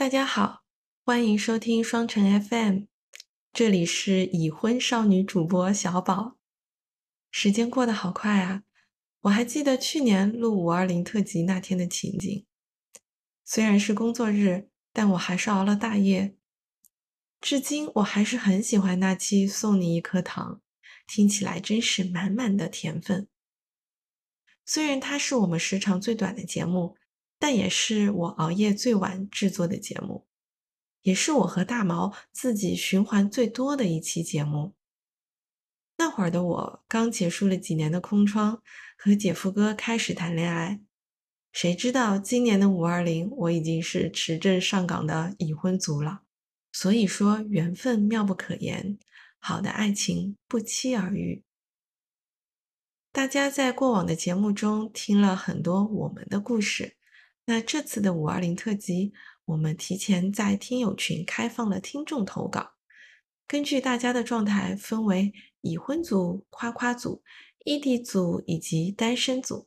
大家好，欢迎收听双城 FM，这里是已婚少女主播小宝。时间过得好快啊！我还记得去年录五二零特辑那天的情景，虽然是工作日，但我还是熬了大夜。至今我还是很喜欢那期《送你一颗糖》，听起来真是满满的甜分。虽然它是我们时长最短的节目。但也是我熬夜最晚制作的节目，也是我和大毛自己循环最多的一期节目。那会儿的我刚结束了几年的空窗，和姐夫哥开始谈恋爱。谁知道今年的五二零，我已经是持证上岗的已婚族了。所以说，缘分妙不可言，好的爱情不期而遇。大家在过往的节目中听了很多我们的故事。那这次的五二零特辑，我们提前在听友群开放了听众投稿，根据大家的状态分为已婚组、夸夸组、异地组以及单身组。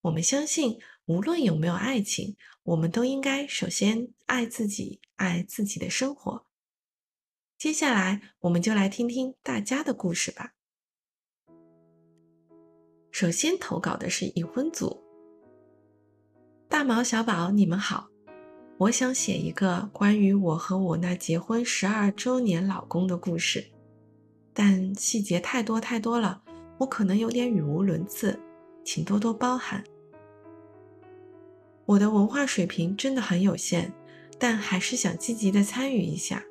我们相信，无论有没有爱情，我们都应该首先爱自己，爱自己的生活。接下来，我们就来听听大家的故事吧。首先投稿的是已婚组。大毛小宝，你们好！我想写一个关于我和我那结婚十二周年老公的故事，但细节太多太多了，我可能有点语无伦次，请多多包涵。我的文化水平真的很有限，但还是想积极的参与一下。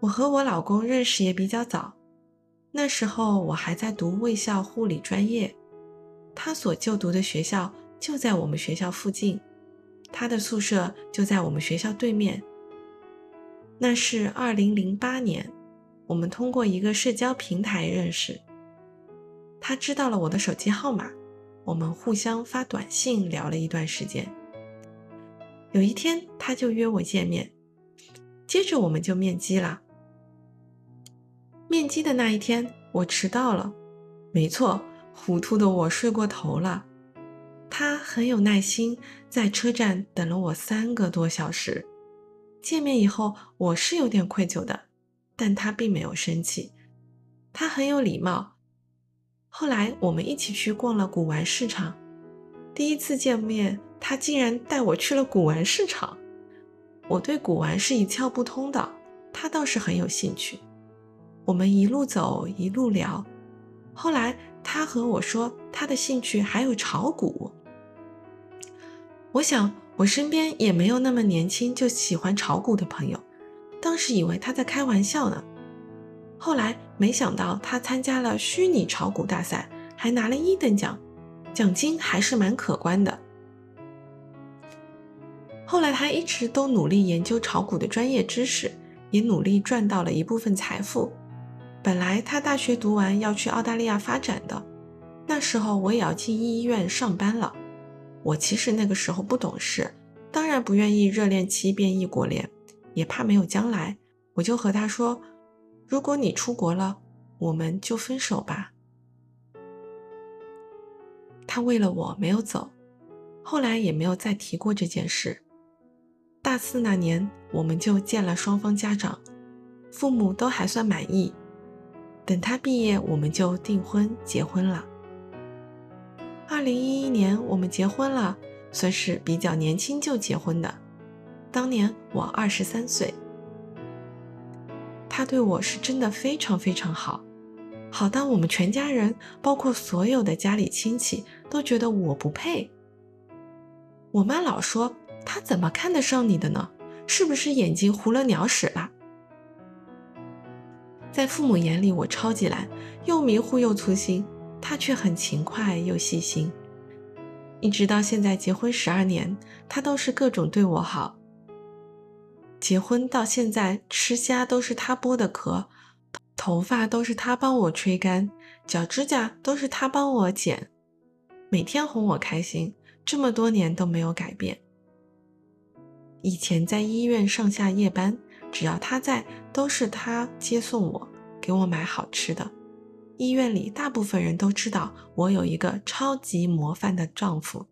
我和我老公认识也比较早，那时候我还在读卫校护理专业，他所就读的学校。就在我们学校附近，他的宿舍就在我们学校对面。那是二零零八年，我们通过一个社交平台认识。他知道了我的手机号码，我们互相发短信聊了一段时间。有一天，他就约我见面，接着我们就面基了。面基的那一天，我迟到了，没错，糊涂的我睡过头了。他很有耐心，在车站等了我三个多小时。见面以后，我是有点愧疚的，但他并没有生气，他很有礼貌。后来我们一起去逛了古玩市场，第一次见面，他竟然带我去了古玩市场。我对古玩是一窍不通的，他倒是很有兴趣。我们一路走一路聊，后来他和我说，他的兴趣还有炒股。我想，我身边也没有那么年轻就喜欢炒股的朋友。当时以为他在开玩笑呢，后来没想到他参加了虚拟炒股大赛，还拿了一等奖，奖金还是蛮可观的。后来他一直都努力研究炒股的专业知识，也努力赚到了一部分财富。本来他大学读完要去澳大利亚发展的，那时候我也要进医院上班了。我其实那个时候不懂事，当然不愿意热恋期变异国恋，也怕没有将来，我就和他说：“如果你出国了，我们就分手吧。”他为了我没有走，后来也没有再提过这件事。大四那年，我们就见了双方家长，父母都还算满意。等他毕业，我们就订婚结婚了。二零一一年，我们结婚了，算是比较年轻就结婚的。当年我二十三岁，他对我是真的非常非常好，好到我们全家人，包括所有的家里亲戚，都觉得我不配。我妈老说他怎么看得上你的呢？是不是眼睛糊了鸟屎了？在父母眼里，我超级懒，又迷糊又粗心。他却很勤快又细心，一直到现在结婚十二年，他都是各种对我好。结婚到现在，吃虾都是他剥的壳，头发都是他帮我吹干，脚指甲都是他帮我剪，每天哄我开心，这么多年都没有改变。以前在医院上下夜班，只要他在，都是他接送我，给我买好吃的。医院里，大部分人都知道我有一个超级模范的丈夫，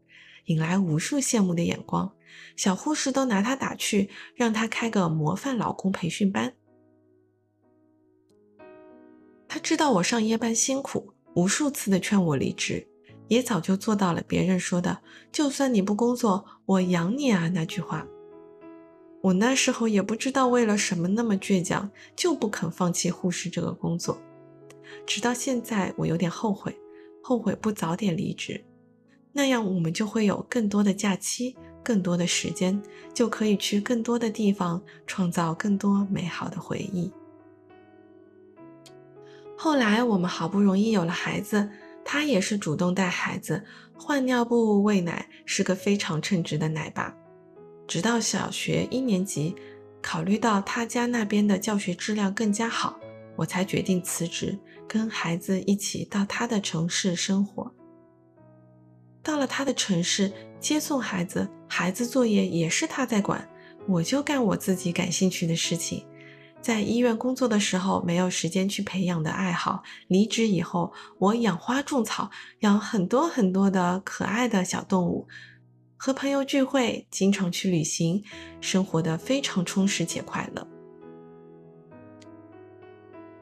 引来无数羡慕的眼光，小护士都拿他打趣，让他开个模范老公培训班。他知道我上夜班辛苦，无数次的劝我离职，也早就做到了别人说的“就算你不工作，我养你啊”那句话。我那时候也不知道为了什么那么倔强，就不肯放弃护士这个工作。直到现在，我有点后悔，后悔不早点离职，那样我们就会有更多的假期，更多的时间，就可以去更多的地方，创造更多美好的回忆。后来我们好不容易有了孩子，他也是主动带孩子，换尿布、喂奶，是个非常称职的奶爸。直到小学一年级，考虑到他家那边的教学质量更加好，我才决定辞职，跟孩子一起到他的城市生活。到了他的城市，接送孩子，孩子作业也是他在管，我就干我自己感兴趣的事情。在医院工作的时候，没有时间去培养的爱好。离职以后，我养花种草，养很多很多的可爱的小动物，和朋友聚会，经常去旅行，生活的非常充实且快乐。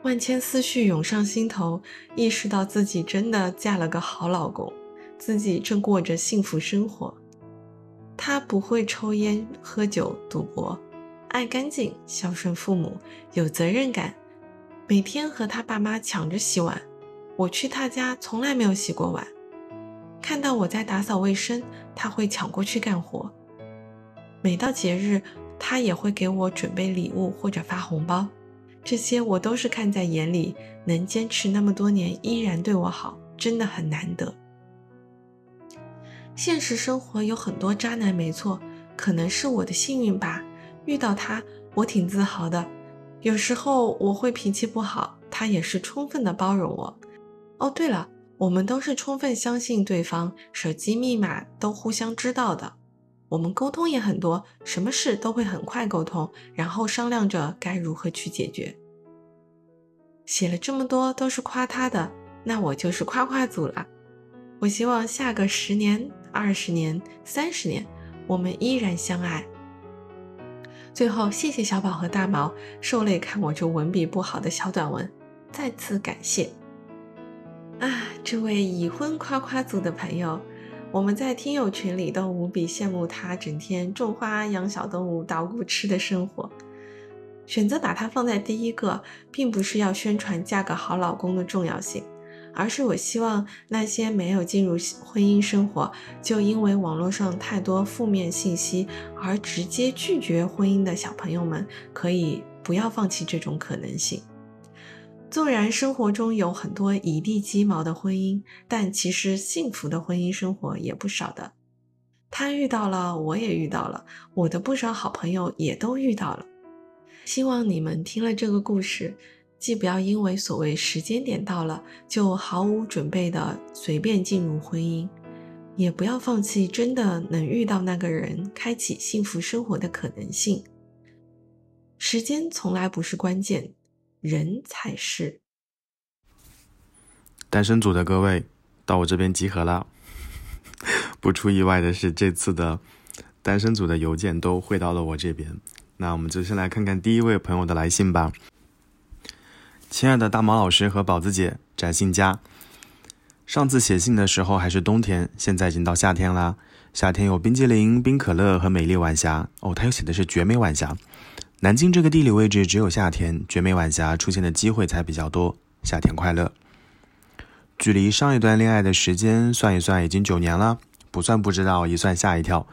万千思绪涌上心头，意识到自己真的嫁了个好老公，自己正过着幸福生活。他不会抽烟、喝酒、赌博。爱干净，孝顺父母，有责任感，每天和他爸妈抢着洗碗。我去他家从来没有洗过碗。看到我在打扫卫生，他会抢过去干活。每到节日，他也会给我准备礼物或者发红包。这些我都是看在眼里，能坚持那么多年依然对我好，真的很难得。现实生活有很多渣男，没错，可能是我的幸运吧。遇到他，我挺自豪的。有时候我会脾气不好，他也是充分的包容我。哦，对了，我们都是充分相信对方，手机密码都互相知道的。我们沟通也很多，什么事都会很快沟通，然后商量着该如何去解决。写了这么多都是夸他的，那我就是夸夸组了。我希望下个十年、二十年、三十年，我们依然相爱。最后，谢谢小宝和大毛受累看我这文笔不好的小短文，再次感谢啊！这位已婚夸夸组的朋友，我们在听友群里都无比羡慕他整天种花、养小动物、捣鼓吃的生活。选择把它放在第一个，并不是要宣传嫁个好老公的重要性。而是我希望那些没有进入婚姻生活，就因为网络上太多负面信息而直接拒绝婚姻的小朋友们，可以不要放弃这种可能性。纵然生活中有很多一地鸡毛的婚姻，但其实幸福的婚姻生活也不少的。他遇到了，我也遇到了，我的不少好朋友也都遇到了。希望你们听了这个故事。既不要因为所谓时间点到了就毫无准备的随便进入婚姻，也不要放弃真的能遇到那个人、开启幸福生活的可能性。时间从来不是关键，人才是。单身组的各位，到我这边集合了。不出意外的是，这次的单身组的邮件都汇到了我这边。那我们就先来看看第一位朋友的来信吧。亲爱的大毛老师和宝子姐，宅信家。上次写信的时候还是冬天，现在已经到夏天啦。夏天有冰激凌、冰可乐和美丽晚霞。哦，他又写的是绝美晚霞。南京这个地理位置，只有夏天绝美晚霞出现的机会才比较多。夏天快乐。距离上一段恋爱的时间算一算，已经九年了。不算不知道，一算吓一跳。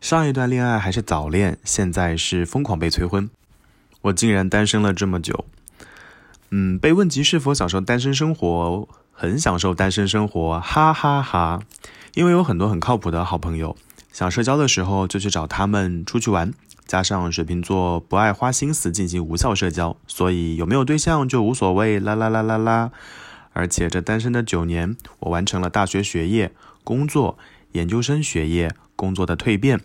上一段恋爱还是早恋，现在是疯狂被催婚。我竟然单身了这么久。嗯，被问及是否享受单身生活，很享受单身生活，哈哈哈！因为有很多很靠谱的好朋友，想社交的时候就去找他们出去玩。加上水瓶座不爱花心思进行无效社交，所以有没有对象就无所谓啦啦啦啦啦！而且这单身的九年，我完成了大学学业、工作、研究生学业、工作的蜕变。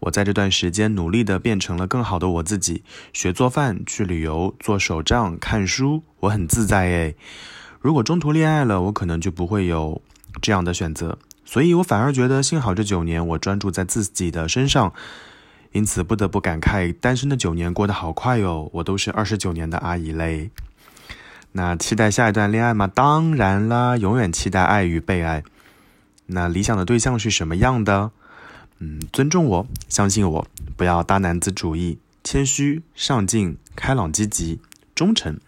我在这段时间努力的变成了更好的我自己，学做饭、去旅游、做手账、看书，我很自在诶。如果中途恋爱了，我可能就不会有这样的选择。所以我反而觉得幸好这九年我专注在自己的身上，因此不得不感慨单身的九年过得好快哟，我都是二十九年的阿姨嘞。那期待下一段恋爱吗？当然啦，永远期待爱与被爱。那理想的对象是什么样的？嗯，尊重我，相信我，不要大男子主义，谦虚、上进、开朗、积极、忠诚。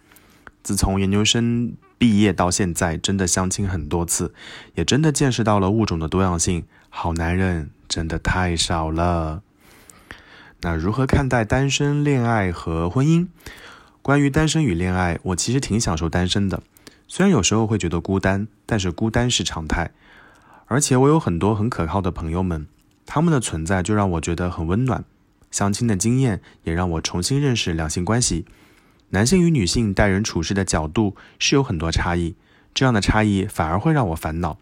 自从研究生毕业到现在，真的相亲很多次，也真的见识到了物种的多样性。好男人真的太少了。那如何看待单身、恋爱和婚姻？关于单身与恋爱，我其实挺享受单身的。虽然有时候会觉得孤单，但是孤单是常态。而且我有很多很可靠的朋友们，他们的存在就让我觉得很温暖。相亲的经验也让我重新认识两性关系。男性与女性待人处事的角度是有很多差异，这样的差异反而会让我烦恼。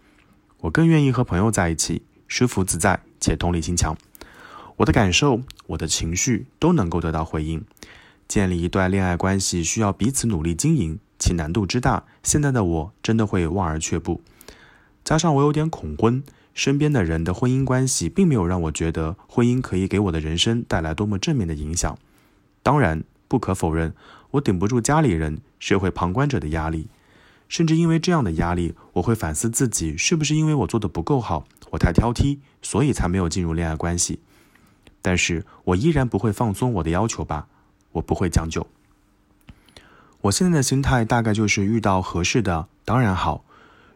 我更愿意和朋友在一起，舒服自在且同理心强。我的感受、我的情绪都能够得到回应。建立一段恋爱关系需要彼此努力经营，其难度之大，现在的我真的会望而却步。加上我有点恐婚，身边的人的婚姻关系并没有让我觉得婚姻可以给我的人生带来多么正面的影响。当然，不可否认，我顶不住家里人、社会旁观者的压力，甚至因为这样的压力，我会反思自己是不是因为我做的不够好，我太挑剔，所以才没有进入恋爱关系。但是我依然不会放松我的要求吧。我不会将就。我现在的心态大概就是遇到合适的当然好，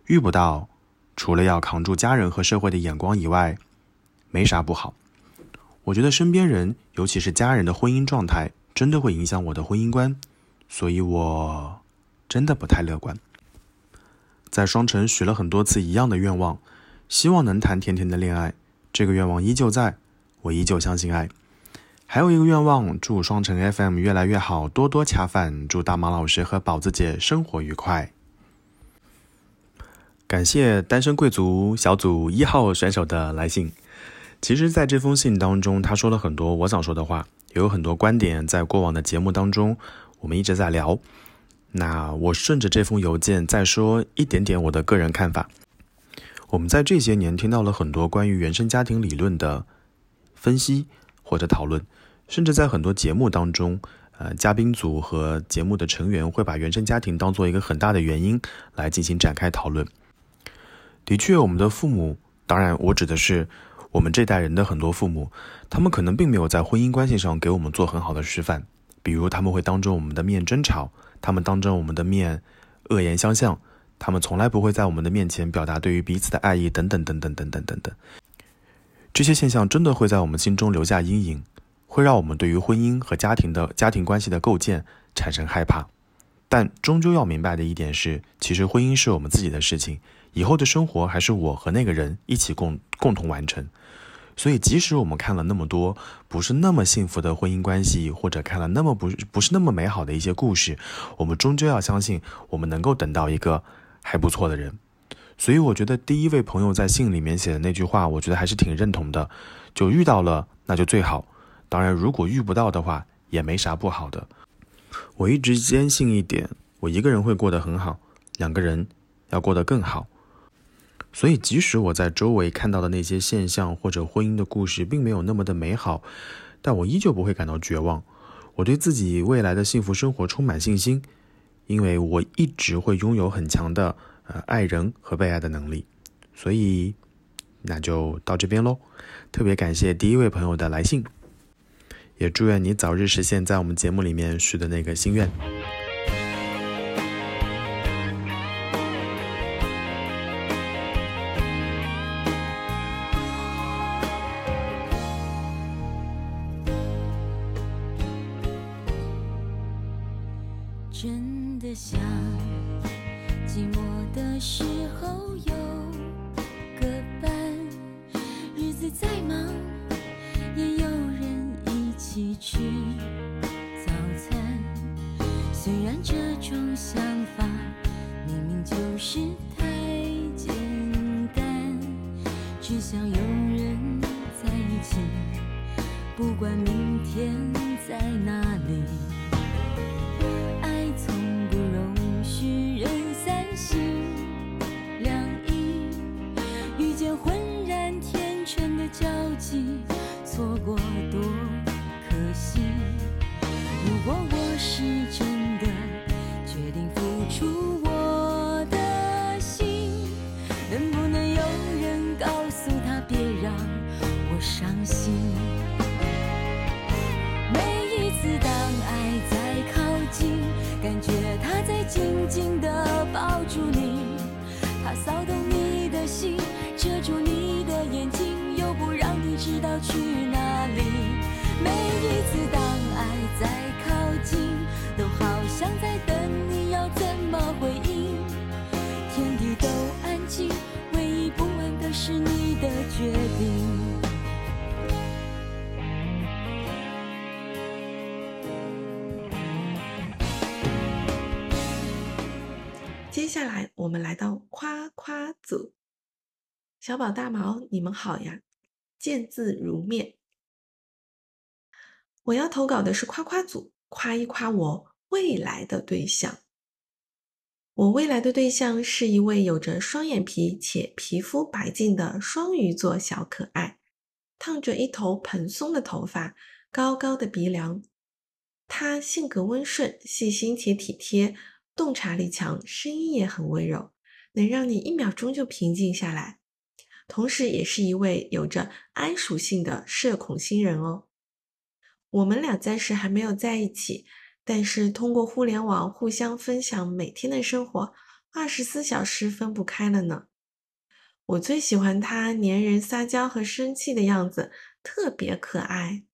遇不到，除了要扛住家人和社会的眼光以外，没啥不好。我觉得身边人，尤其是家人的婚姻状态，真的会影响我的婚姻观，所以我真的不太乐观。在双城许了很多次一样的愿望，希望能谈甜甜的恋爱，这个愿望依旧在，我依旧相信爱。还有一个愿望，祝双城 FM 越来越好，多多恰饭。祝大马老师和宝子姐生活愉快。感谢单身贵族小组一号选手的来信。其实，在这封信当中，他说了很多我想说的话，也有很多观点，在过往的节目当中，我们一直在聊。那我顺着这封邮件再说一点点我的个人看法。我们在这些年听到了很多关于原生家庭理论的分析或者讨论。甚至在很多节目当中，呃，嘉宾组和节目的成员会把原生家庭当做一个很大的原因来进行展开讨论。的确，我们的父母，当然我指的是我们这代人的很多父母，他们可能并没有在婚姻关系上给我们做很好的示范。比如，他们会当着我们的面争吵，他们当着我们的面恶言相向，他们从来不会在我们的面前表达对于彼此的爱意，等等等等等等等等。这些现象真的会在我们心中留下阴影。会让我们对于婚姻和家庭的家庭关系的构建产生害怕，但终究要明白的一点是，其实婚姻是我们自己的事情，以后的生活还是我和那个人一起共共同完成。所以，即使我们看了那么多不是那么幸福的婚姻关系，或者看了那么不不是那么美好的一些故事，我们终究要相信，我们能够等到一个还不错的人。所以，我觉得第一位朋友在信里面写的那句话，我觉得还是挺认同的，就遇到了那就最好。当然，如果遇不到的话，也没啥不好的。我一直坚信一点：我一个人会过得很好，两个人要过得更好。所以，即使我在周围看到的那些现象或者婚姻的故事并没有那么的美好，但我依旧不会感到绝望。我对自己未来的幸福生活充满信心，因为我一直会拥有很强的爱人和被爱的能力。所以，那就到这边喽。特别感谢第一位朋友的来信。也祝愿你早日实现在我们节目里面许的那个心愿。知道去哪里。每一次当爱在靠近，都好像在等你要怎么回应。天地都安静，唯一不安的是你的决定。接下来我们来到夸夸组，小宝大毛，你们好呀，见字如面。我要投稿的是夸夸组，夸一夸我未来的对象。我未来的对象是一位有着双眼皮且皮肤白净的双鱼座小可爱，烫着一头蓬松的头发，高高的鼻梁。他性格温顺、细心且体贴，洞察力强，声音也很温柔，能让你一秒钟就平静下来。同时，也是一位有着 I 属性的社恐新人哦。我们俩暂时还没有在一起，但是通过互联网互相分享每天的生活，二十四小时分不开了呢。我最喜欢他粘人、撒娇和生气的样子，特别可爱。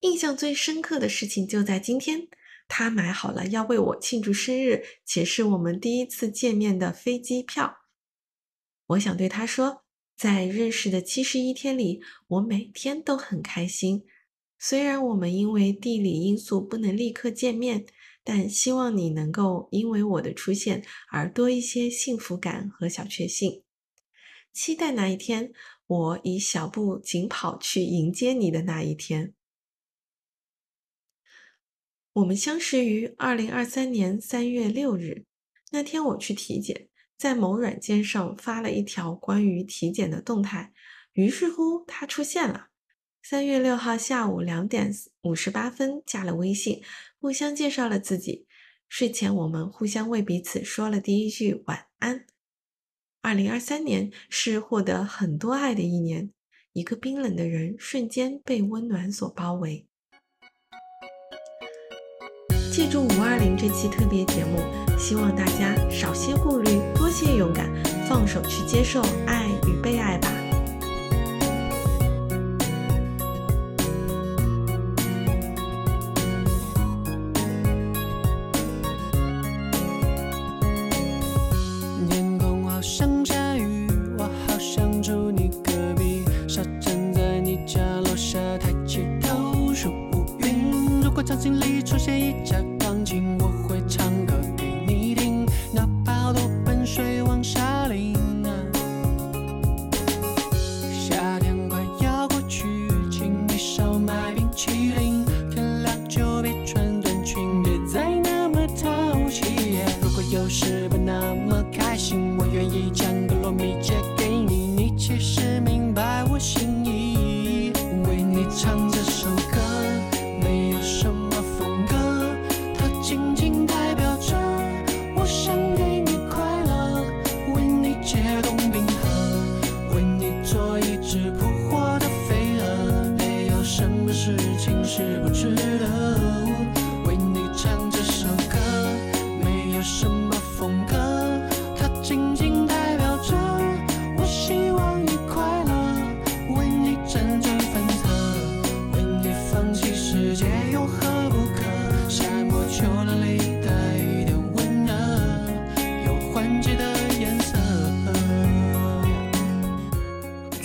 印象最深刻的事情就在今天，他买好了要为我庆祝生日，且是我们第一次见面的飞机票。我想对他说，在认识的七十一天里，我每天都很开心。虽然我们因为地理因素不能立刻见面，但希望你能够因为我的出现而多一些幸福感和小确幸。期待那一天，我以小步紧跑去迎接你的那一天。我们相识于二零二三年三月六日，那天我去体检，在某软件上发了一条关于体检的动态，于是乎他出现了。三月六号下午两点五十八分加了微信，互相介绍了自己。睡前我们互相为彼此说了第一句晚安。二零二三年是获得很多爱的一年，一个冰冷的人瞬间被温暖所包围。借助五二零这期特别节目，希望大家少些顾虑，多些勇敢，放手去接受爱与被爱吧。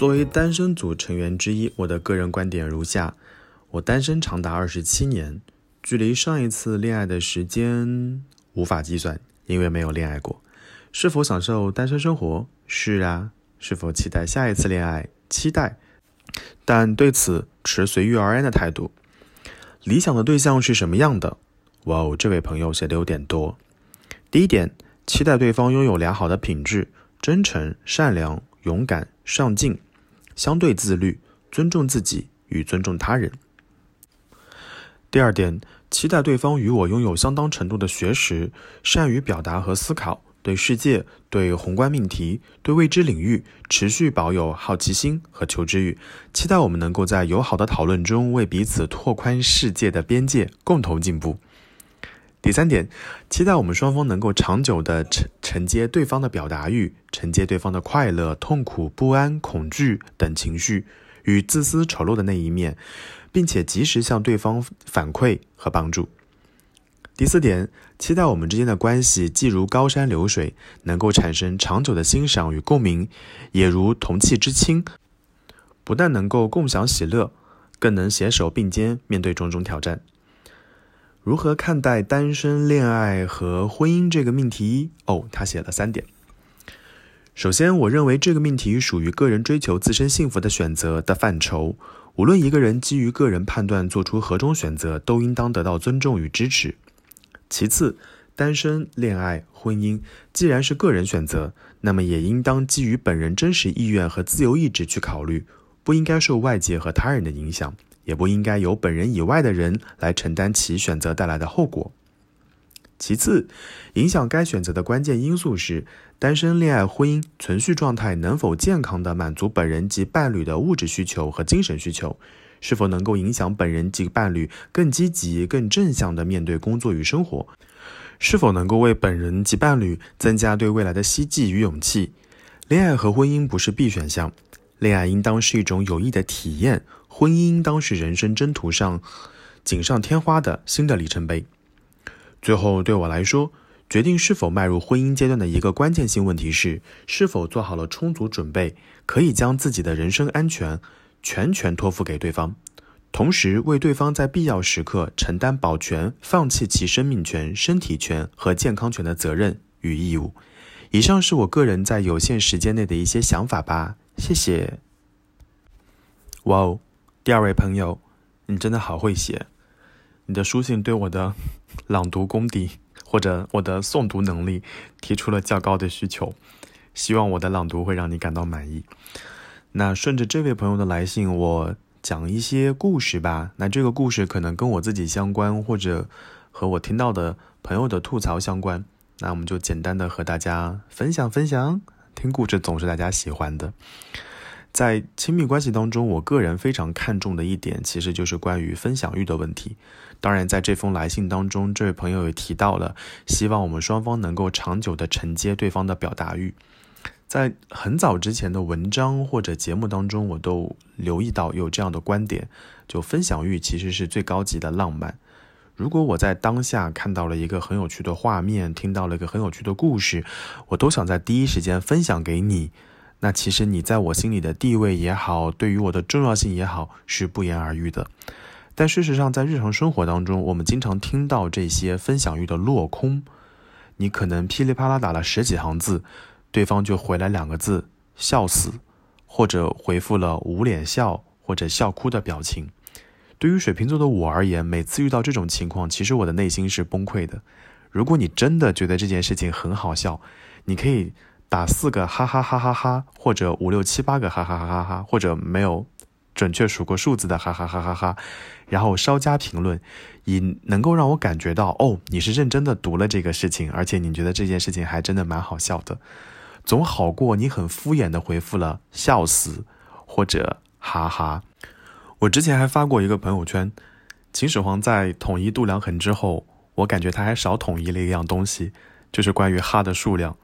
作为单身组成员之一，我的个人观点如下：我单身长达二十七年，距离上一次恋爱的时间无法计算，因为没有恋爱过。是否享受单身生活？是啊。是否期待下一次恋爱？期待，但对此持随遇而安的态度。理想的对象是什么样的？哇哦，这位朋友写的有点多。第一点，期待对方拥有良好的品质，真诚、善良、勇敢、上进。相对自律，尊重自己与尊重他人。第二点，期待对方与我拥有相当程度的学识，善于表达和思考，对世界、对宏观命题、对未知领域持续保有好奇心和求知欲。期待我们能够在友好的讨论中为彼此拓宽世界的边界，共同进步。第三点，期待我们双方能够长久的承承接对方的表达欲，承接对方的快乐、痛苦、不安、恐惧等情绪与自私丑陋的那一面，并且及时向对方反馈和帮助。第四点，期待我们之间的关系既如高山流水，能够产生长久的欣赏与共鸣，也如同气之亲，不但能够共享喜乐，更能携手并肩面对种种挑战。如何看待单身、恋爱和婚姻这个命题？哦，他写了三点。首先，我认为这个命题属于个人追求自身幸福的选择的范畴。无论一个人基于个人判断做出何种选择，都应当得到尊重与支持。其次，单身、恋爱、婚姻既然是个人选择，那么也应当基于本人真实意愿和自由意志去考虑，不应该受外界和他人的影响。也不应该由本人以外的人来承担其选择带来的后果。其次，影响该选择的关键因素是单身、恋爱、婚姻存续状态能否健康地满足本人及伴侣的物质需求和精神需求，是否能够影响本人及伴侣更积极、更正向地面对工作与生活，是否能够为本人及伴侣增加对未来的希冀与勇气。恋爱和婚姻不是必选项，恋爱应当是一种有益的体验。婚姻应当是人生征途上锦上添花的新的里程碑。最后，对我来说，决定是否迈入婚姻阶段的一个关键性问题是：是否做好了充足准备，可以将自己的人身安全全权托付给对方，同时为对方在必要时刻承担保全、放弃其生命权、身体权和健康权的责任与义务。以上是我个人在有限时间内的一些想法吧。谢谢。哇哦！第二位朋友，你真的好会写，你的书信对我的朗读功底或者我的诵读能力提出了较高的需求，希望我的朗读会让你感到满意。那顺着这位朋友的来信，我讲一些故事吧。那这个故事可能跟我自己相关，或者和我听到的朋友的吐槽相关。那我们就简单的和大家分享分享，听故事总是大家喜欢的。在亲密关系当中，我个人非常看重的一点，其实就是关于分享欲的问题。当然，在这封来信当中，这位朋友也提到了，希望我们双方能够长久的承接对方的表达欲。在很早之前的文章或者节目当中，我都留意到有这样的观点，就分享欲其实是最高级的浪漫。如果我在当下看到了一个很有趣的画面，听到了一个很有趣的故事，我都想在第一时间分享给你。那其实你在我心里的地位也好，对于我的重要性也好，是不言而喻的。但事实上，在日常生活当中，我们经常听到这些分享欲的落空。你可能噼里啪啦打了十几行字，对方就回来两个字“笑死”，或者回复了捂脸笑或者笑哭的表情。对于水瓶座的我而言，每次遇到这种情况，其实我的内心是崩溃的。如果你真的觉得这件事情很好笑，你可以。打四个哈哈哈哈哈，或者五六七八个哈哈哈哈哈，或者没有准确数过数字的哈哈哈哈哈，然后稍加评论，以能够让我感觉到哦，你是认真的读了这个事情，而且你觉得这件事情还真的蛮好笑的，总好过你很敷衍的回复了笑死或者哈哈。我之前还发过一个朋友圈，秦始皇在统一度量衡之后，我感觉他还少统一了一样东西，就是关于哈的数量。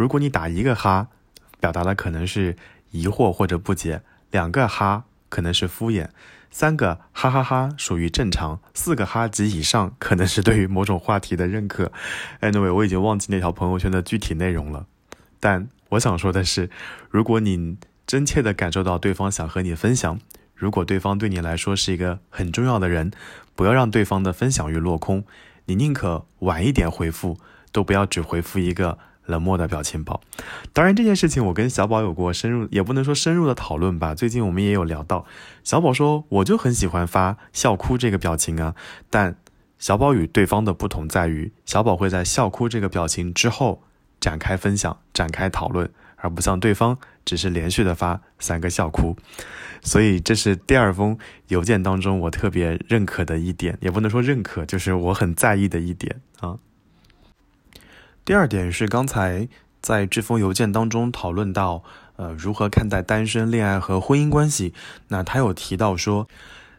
如果你打一个哈，表达的可能是疑惑或者不解；两个哈可能是敷衍；三个哈哈哈属于正常；四个哈及以上可能是对于某种话题的认可。Anyway，我已经忘记那条朋友圈的具体内容了。但我想说的是，如果你真切的感受到对方想和你分享，如果对方对你来说是一个很重要的人，不要让对方的分享欲落空。你宁可晚一点回复，都不要只回复一个。冷漠的表情包，当然这件事情我跟小宝有过深入，也不能说深入的讨论吧。最近我们也有聊到，小宝说我就很喜欢发笑哭这个表情啊，但小宝与对方的不同在于，小宝会在笑哭这个表情之后展开分享、展开讨论，而不像对方只是连续的发三个笑哭。所以这是第二封邮件当中我特别认可的一点，也不能说认可，就是我很在意的一点啊。第二点是刚才在这封邮件当中讨论到，呃，如何看待单身、恋爱和婚姻关系。那他有提到说，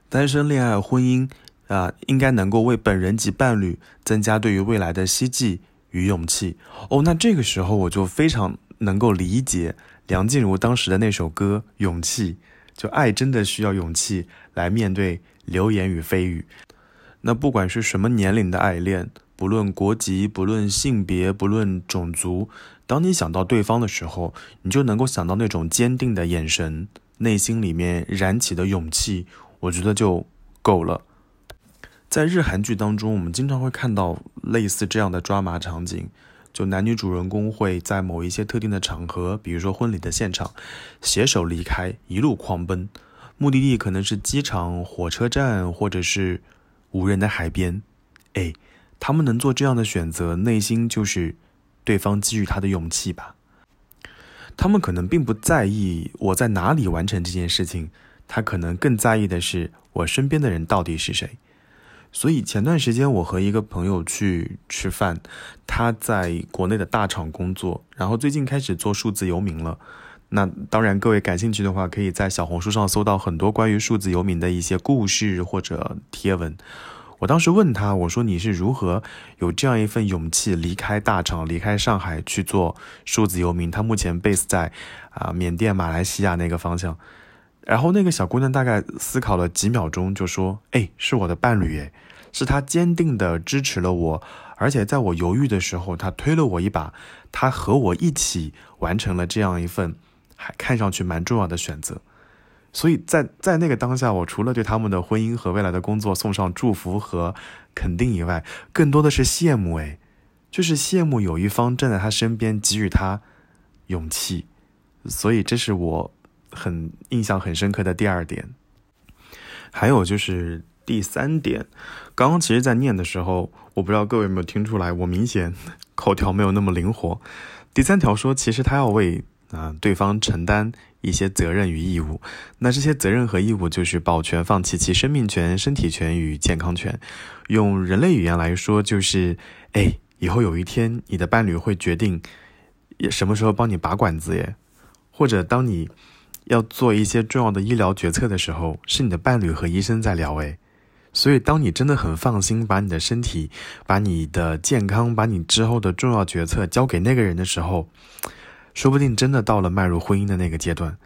单身、恋爱、婚姻啊，应该能够为本人及伴侣增加对于未来的希冀与勇气。哦，那这个时候我就非常能够理解梁静茹当时的那首歌《勇气》。就爱真的需要勇气来面对流言与蜚语。那不管是什么年龄的爱恋，不论国籍，不论性别，不论种族，当你想到对方的时候，你就能够想到那种坚定的眼神，内心里面燃起的勇气，我觉得就够了。在日韩剧当中，我们经常会看到类似这样的抓马场景。就男女主人公会在某一些特定的场合，比如说婚礼的现场，携手离开，一路狂奔，目的地可能是机场、火车站，或者是无人的海边。哎，他们能做这样的选择，内心就是对方给予他的勇气吧。他们可能并不在意我在哪里完成这件事情，他可能更在意的是我身边的人到底是谁。所以前段时间我和一个朋友去吃饭，他在国内的大厂工作，然后最近开始做数字游民了。那当然，各位感兴趣的话，可以在小红书上搜到很多关于数字游民的一些故事或者贴文。我当时问他，我说你是如何有这样一份勇气离开大厂，离开上海去做数字游民？他目前 base 在啊缅甸、马来西亚那个方向。然后那个小姑娘大概思考了几秒钟，就说：“哎，是我的伴侣，哎，是他坚定的支持了我，而且在我犹豫的时候，他推了我一把，他和我一起完成了这样一份还看上去蛮重要的选择。所以在在那个当下，我除了对他们的婚姻和未来的工作送上祝福和肯定以外，更多的是羡慕，哎，就是羡慕有一方站在他身边，给予他勇气。所以这是我。”很印象很深刻的第二点，还有就是第三点。刚刚其实，在念的时候，我不知道各位有没有听出来，我明显口条没有那么灵活。第三条说，其实他要为啊对方承担一些责任与义务。那这些责任和义务就是保全、放弃其生命权、身体权与健康权。用人类语言来说，就是哎，以后有一天你的伴侣会决定什么时候帮你拔管子耶，或者当你。要做一些重要的医疗决策的时候，是你的伴侣和医生在聊诶。所以当你真的很放心，把你的身体、把你的健康、把你之后的重要决策交给那个人的时候，说不定真的到了迈入婚姻的那个阶段。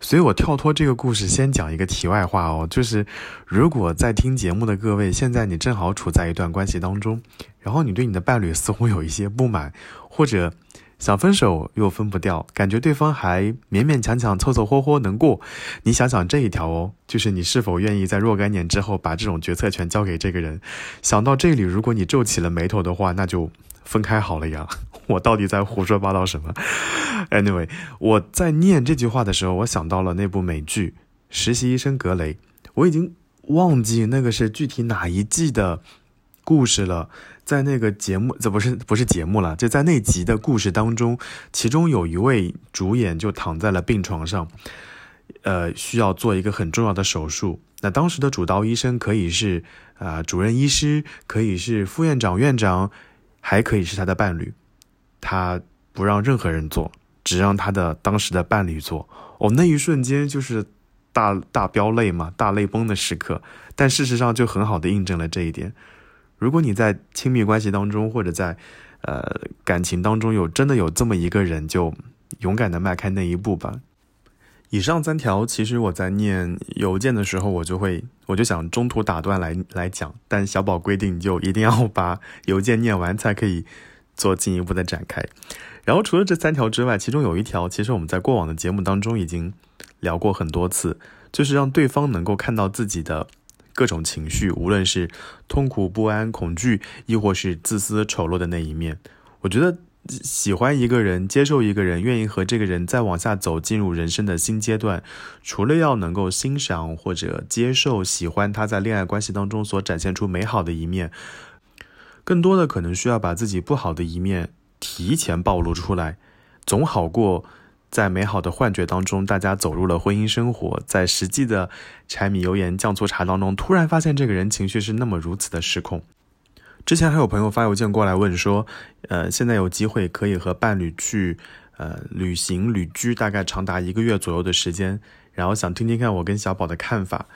所以我跳脱这个故事，先讲一个题外话哦，就是如果在听节目的各位，现在你正好处在一段关系当中，然后你对你的伴侣似乎有一些不满，或者。想分手又分不掉，感觉对方还勉勉强强凑凑合合能过。你想想这一条哦，就是你是否愿意在若干年之后把这种决策权交给这个人？想到这里，如果你皱起了眉头的话，那就分开好了呀。我到底在胡说八道什么？Anyway，我在念这句话的时候，我想到了那部美剧《实习医生格雷》，我已经忘记那个是具体哪一季的故事了。在那个节目，这不是不是节目了，就在那集的故事当中，其中有一位主演就躺在了病床上，呃，需要做一个很重要的手术。那当时的主刀医生可以是啊主任医师，可以是副院长、院长，还可以是他的伴侣。他不让任何人做，只让他的当时的伴侣做。哦，那一瞬间就是大大飙泪嘛，大泪崩的时刻。但事实上就很好的印证了这一点。如果你在亲密关系当中，或者在，呃感情当中有真的有这么一个人，就勇敢的迈开那一步吧。以上三条，其实我在念邮件的时候，我就会我就想中途打断来来讲，但小宝规定就一定要把邮件念完才可以做进一步的展开。然后除了这三条之外，其中有一条，其实我们在过往的节目当中已经聊过很多次，就是让对方能够看到自己的。各种情绪，无论是痛苦、不安、恐惧，亦或是自私、丑陋的那一面，我觉得喜欢一个人、接受一个人、愿意和这个人再往下走，进入人生的新阶段，除了要能够欣赏或者接受、喜欢他在恋爱关系当中所展现出美好的一面，更多的可能需要把自己不好的一面提前暴露出来，总好过在美好的幻觉当中，大家走入了婚姻生活，在实际的柴米油盐酱醋茶当中，突然发现这个人情绪是那么如此的失控。之前还有朋友发邮件过来问说，呃，现在有机会可以和伴侣去呃旅行旅居，大概长达一个月左右的时间，然后想听听看我跟小宝的看法。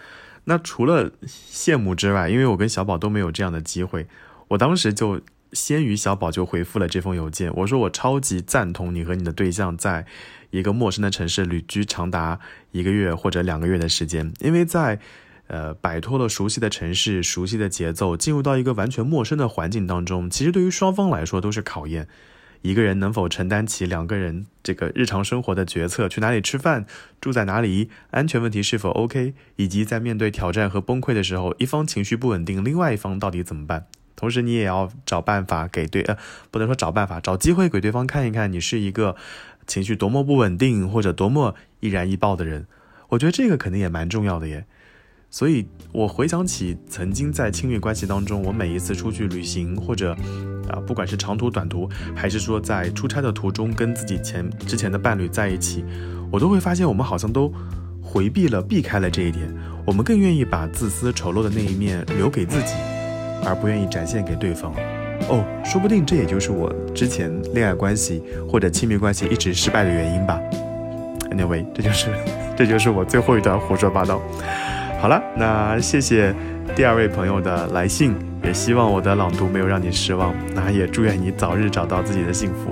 那除了羡慕之外，因为我跟小宝都没有这样的机会，我当时就先于小宝就回复了这封邮件，我说我超级赞同你和你的对象在一个陌生的城市旅居长达一个月或者两个月的时间，因为在。呃，摆脱了熟悉的城市、熟悉的节奏，进入到一个完全陌生的环境当中，其实对于双方来说都是考验。一个人能否承担起两个人这个日常生活的决策，去哪里吃饭，住在哪里，安全问题是否 OK，以及在面对挑战和崩溃的时候，一方情绪不稳定，另外一方到底怎么办？同时，你也要找办法给对呃，不能说找办法，找机会给对方看一看，你是一个情绪多么不稳定或者多么易燃易爆的人。我觉得这个肯定也蛮重要的耶。所以，我回想起曾经在亲密关系当中，我每一次出去旅行，或者，啊，不管是长途短途，还是说在出差的途中跟自己前之前的伴侣在一起，我都会发现我们好像都回避了、避开了这一点。我们更愿意把自私丑陋的那一面留给自己，而不愿意展现给对方。哦，说不定这也就是我之前恋爱关系或者亲密关系一直失败的原因吧。Anyway，这就是这就是我最后一段胡说八道。好了，那谢谢第二位朋友的来信，也希望我的朗读没有让你失望。那也祝愿你早日找到自己的幸福。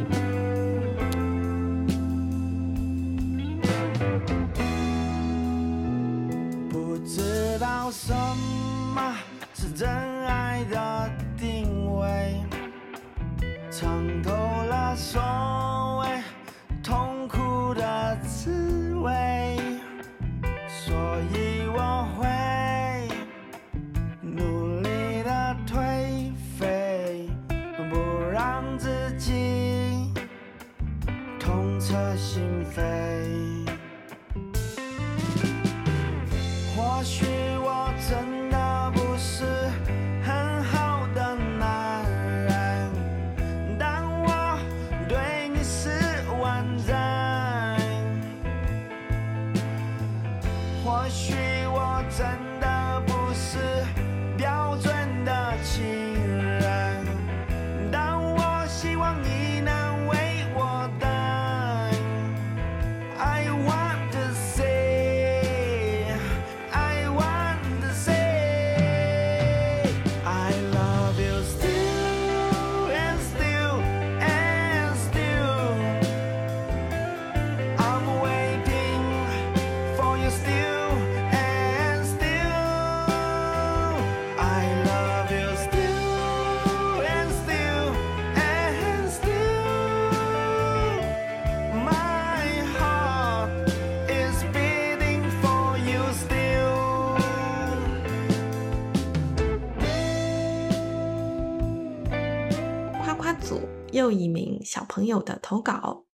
小朋友的投稿。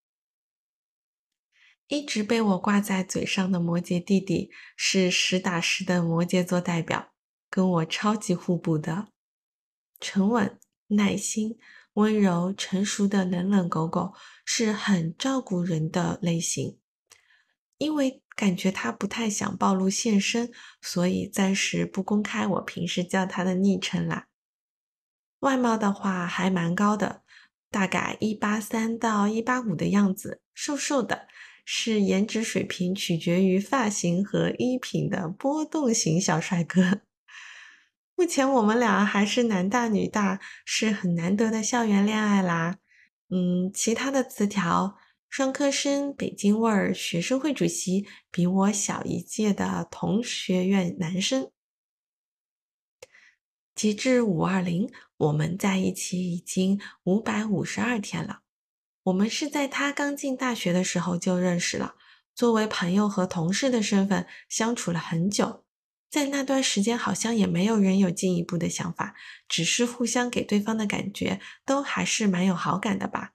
一直被我挂在嘴上的摩羯弟弟是实打实的摩羯座代表，跟我超级互补的，沉稳、耐心、温柔、成熟的冷冷狗狗，是很照顾人的类型。因为感觉他不太想暴露现身，所以暂时不公开我平时叫他的昵称啦。外貌的话还蛮高的，大概一八三到一八五的样子，瘦瘦的，是颜值水平取决于发型和衣品的波动型小帅哥。目前我们俩还是男大女大，是很难得的校园恋爱啦。嗯，其他的词条，双科生，北京味儿，学生会主席，比我小一届的同学院男生。截至五二零，我们在一起已经五百五十二天了。我们是在他刚进大学的时候就认识了，作为朋友和同事的身份相处了很久。在那段时间，好像也没有人有进一步的想法，只是互相给对方的感觉都还是蛮有好感的吧。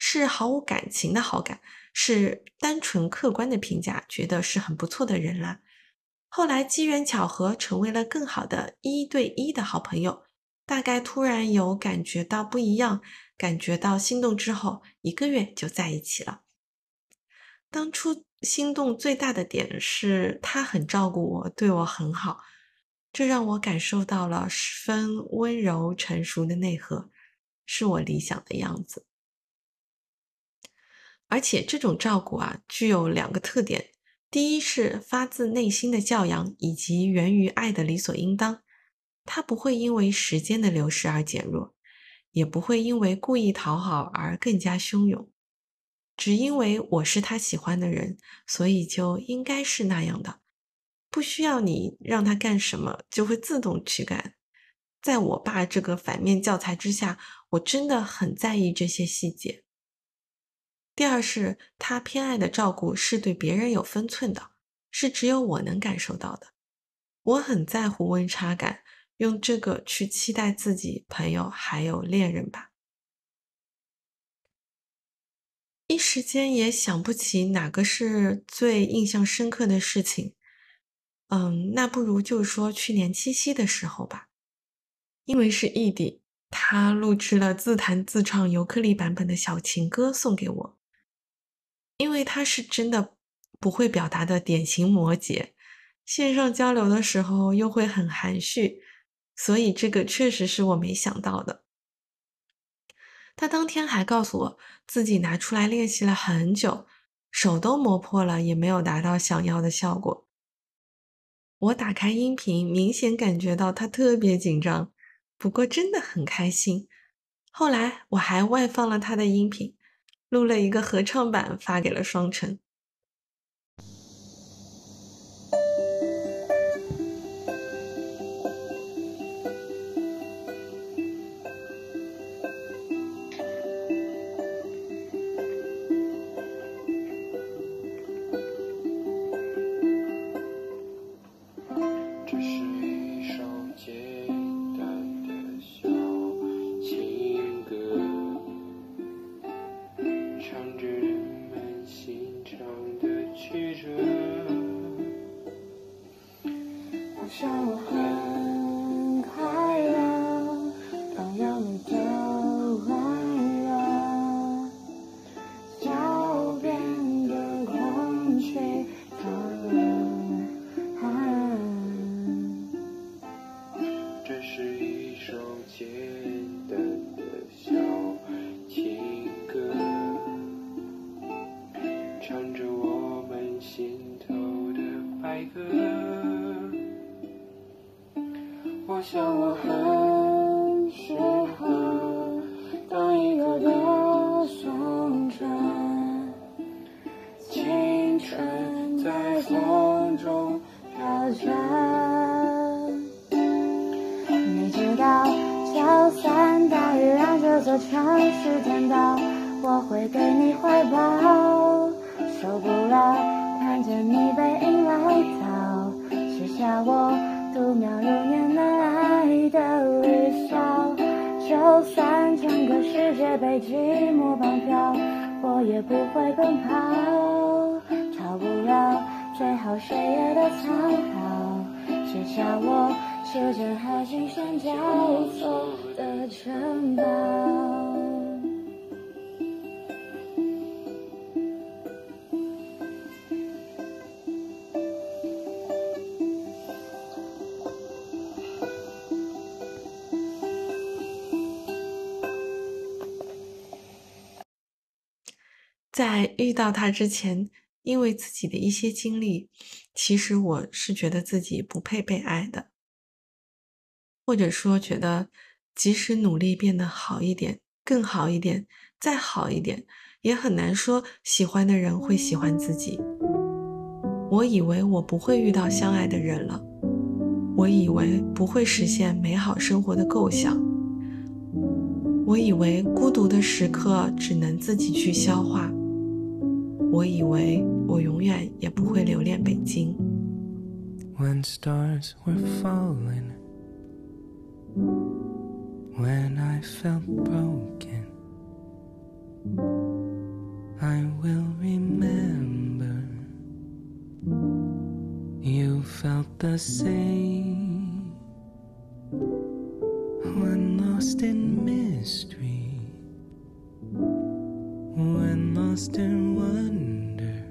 是毫无感情的好感，是单纯客观的评价，觉得是很不错的人啦。后来机缘巧合，成为了更好的一对一的好朋友。大概突然有感觉到不一样，感觉到心动之后，一个月就在一起了。当初心动最大的点是他很照顾我，对我很好，这让我感受到了十分温柔成熟的内核，是我理想的样子。而且这种照顾啊，具有两个特点：第一是发自内心的教养，以及源于爱的理所应当。它不会因为时间的流逝而减弱，也不会因为故意讨好而更加汹涌。只因为我是他喜欢的人，所以就应该是那样的，不需要你让他干什么，就会自动去干。在我爸这个反面教材之下，我真的很在意这些细节。第二是，他偏爱的照顾是对别人有分寸的，是只有我能感受到的。我很在乎温差感，用这个去期待自己朋友还有恋人吧。一时间也想不起哪个是最印象深刻的事情。嗯，那不如就说去年七夕的时候吧，因为是异地，他录制了自弹自唱尤克里版本的小情歌送给我。因为他是真的不会表达的典型摩羯，线上交流的时候又会很含蓄，所以这个确实是我没想到的。他当天还告诉我自己拿出来练习了很久，手都磨破了，也没有达到想要的效果。我打开音频，明显感觉到他特别紧张，不过真的很开心。后来我还外放了他的音频，录了一个合唱版发给了双城。在遇到他之前，因为自己的一些经历，其实我是觉得自己不配被爱的。或者说，觉得即使努力变得好一点、更好一点、再好一点，也很难说喜欢的人会喜欢自己。我以为我不会遇到相爱的人了，我以为不会实现美好生活的构想，我以为孤独的时刻只能自己去消化，我以为我永远也不会留恋北京。 When stars were falling, when I felt broken, I will remember you felt the same. When lost in mystery, when must and wonder.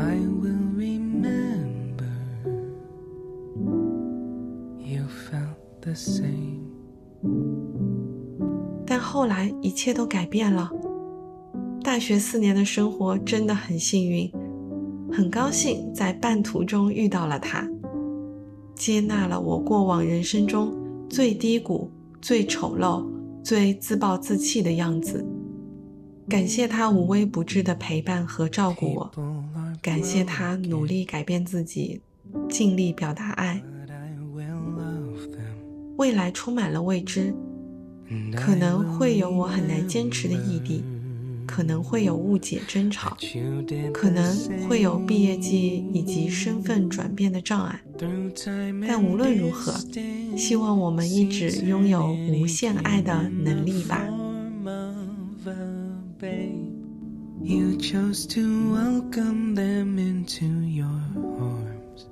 I will remember. You felt the same. 但后来一切都改变了。大学四年的生活真的很幸运很高兴在半途中遇到了他接纳了我过往人生中最低谷最丑陋最自暴自弃的样子。感谢他无微不至的陪伴和照顾我，感谢他努力改变自己，尽力表达爱。未来充满了未知，可能会有我很难坚持的异地，可能会有误解争吵可能会有毕业季以及身份转变的障碍但无论如何希望我们一直拥有无限爱的能力吧。You chose to welcome them into your arms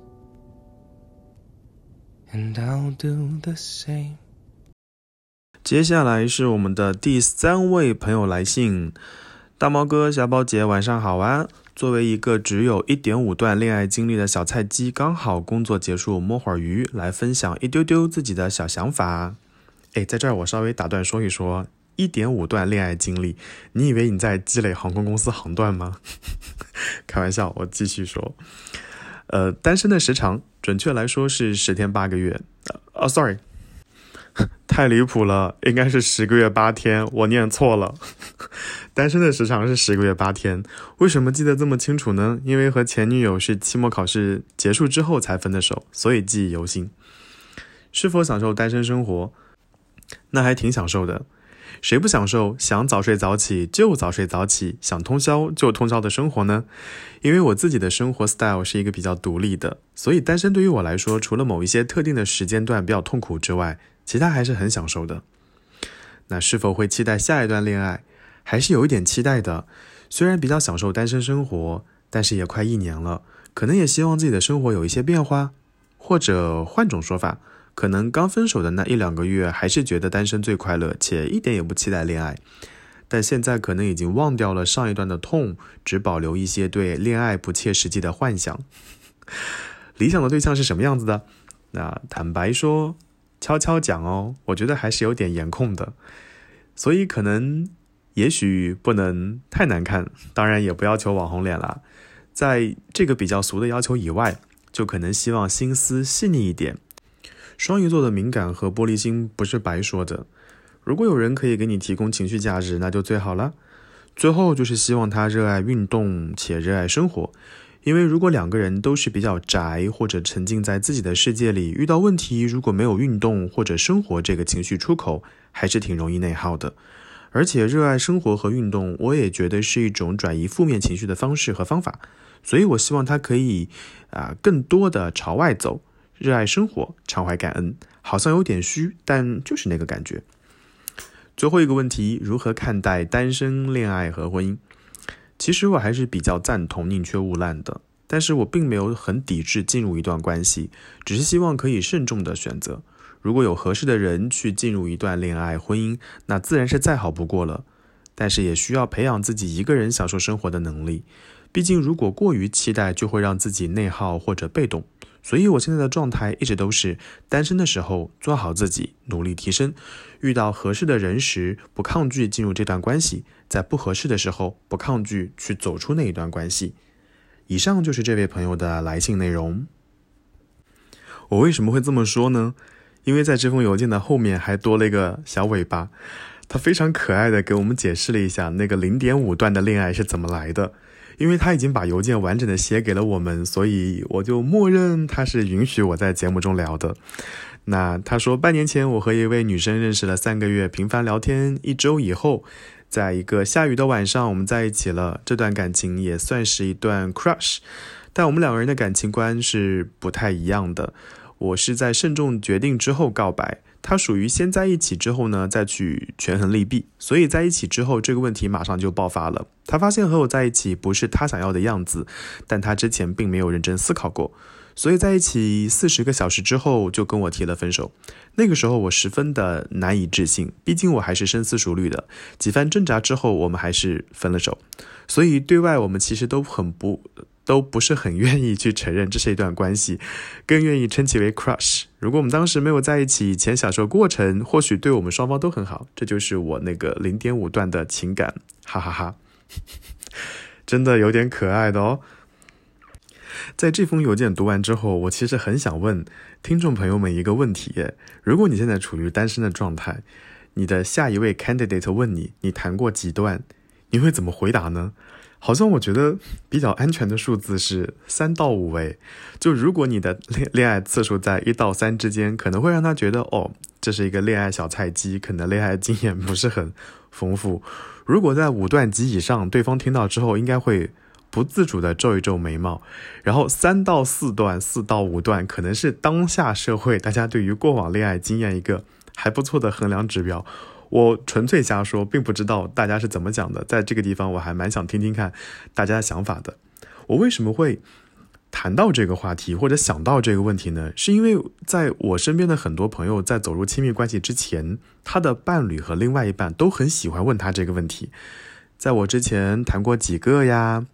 and i'll do the same. 接下来是我们的第三位朋友来信。大毛哥、小宝姐，晚上好啊！作为一个只有一点五段恋爱经历的小菜鸡，刚好工作结束摸会儿鱼，来分享一丢丢自己的小想法。哎，在这儿我稍微打断说一说，一点五段恋爱经历，你以为你在积累航空公司航段吗？开玩笑，我继续说。呃，单身的时长，准确来说是十天八个月。哦，sorry，太离谱了，应该是十个月八天，我念错了。单身的时长是十个月八天，为什么记得这么清楚呢？因为和前女友是期末考试结束之后才分的手，所以记忆犹新。是否享受单身生活？那还挺享受的。谁不享受想早睡早起就早睡早起，想通宵就通宵的生活呢？因为我自己的生活 style 是一个比较独立的，所以单身对于我来说，除了某一些特定的时间段比较痛苦之外，其他还是很享受的。那是否会期待下一段恋爱？还是有一点期待的。虽然比较享受单身生活，但是也快一年了，可能也希望自己的生活有一些变化，或者换种说法，可能刚分手的那一两个月还是觉得单身最快乐，且一点也不期待恋爱。但现在可能已经忘掉了上一段的痛，只保留一些对恋爱不切实际的幻想。理想的对象是什么样子的？那坦白说，悄悄讲哦，我觉得还是有点颜控的，所以可能也许不能太难看，当然也不要求网红脸啦。在这个比较俗的要求以外，就可能希望心思细腻一点。双鱼座的敏感和玻璃心不是白说的。如果有人可以给你提供情绪价值，那就最好了。最后就是希望他热爱运动且热爱生活，因为如果两个人都是比较宅或者沉浸在自己的世界里，遇到问题如果没有运动或者生活这个情绪出口，还是挺容易内耗的。而且热爱生活和运动，我也觉得是一种转移负面情绪的方式和方法。所以我希望他可以啊、更多的朝外走，热爱生活，常怀感恩。好像有点虚，但就是那个感觉。最后一个问题，如何看待单身、恋爱和婚姻？其实我还是比较赞同宁缺毋滥的，但是我并没有很抵制进入一段关系，只是希望可以慎重的选择。如果有合适的人去进入一段恋爱、婚姻，那自然是再好不过了。但是也需要培养自己一个人享受生活的能力。毕竟，如果过于期待，就会让自己内耗或者被动。所以，我现在的状态一直都是单身的时候做好自己，努力提升；遇到合适的人时，不抗拒进入这段关系；在不合适的时候，不抗拒去走出那一段关系。以上就是这位朋友的来信内容。我为什么会这么说呢？因为在这封邮件的后面还多了一个小尾巴，他非常可爱的给我们解释了一下那个零点五段的恋爱是怎么来的。因为他已经把邮件完整的写给了我们，所以我就默认他是允许我在节目中聊的。那他说，半年前我和一位女生认识了三个月，频繁聊天，一周以后，在一个下雨的晚上，我们在一起了。这段感情也算是一段 crush，但我们两个人的感情观是不太一样的。我是在慎重决定之后告白。他属于先在一起之后呢，再去权衡利弊，所以在一起之后，这个问题马上就爆发了。他发现和我在一起不是他想要的样子，但他之前并没有认真思考过，所以在一起四十个小时之后就跟我提了分手。那个时候我十分的难以置信，毕竟我还是深思熟虑的。几番挣扎之后，我们还是分了手。所以对外我们其实都很不。都不是很愿意去承认这是一段关系，更愿意称其为 crush。如果我们当时没有在一起，以前享受过程，或许对我们双方都很好。这就是我那个零点五段的情感，哈哈哈，真的有点可爱的哦。在这封邮件读完之后，我其实很想问听众朋友们一个问题：如果你现在处于单身的状态，你的下一位 candidate 问你你谈过几段，你会怎么回答呢？好像我觉得比较安全的数字是三到五位。就如果你的恋恋爱次数在一到三之间，可能会让他觉得哦，这是一个恋爱小菜鸡，可能恋爱经验不是很丰富。如果在五段及以上，对方听到之后应该会不自主的皱一皱眉毛。然后三到四段、四到五段，可能是当下社会大家对于过往恋爱经验一个还不错的衡量指标。我纯粹瞎说，并不知道大家是怎么讲的。在这个地方，我还蛮想听听看大家的想法的。我为什么会谈到这个话题，或者想到这个问题呢？是因为在我身边的很多朋友在走入亲密关系之前，他的伴侣和另外一半都很喜欢问他这个问题。在我之前谈过几个呀？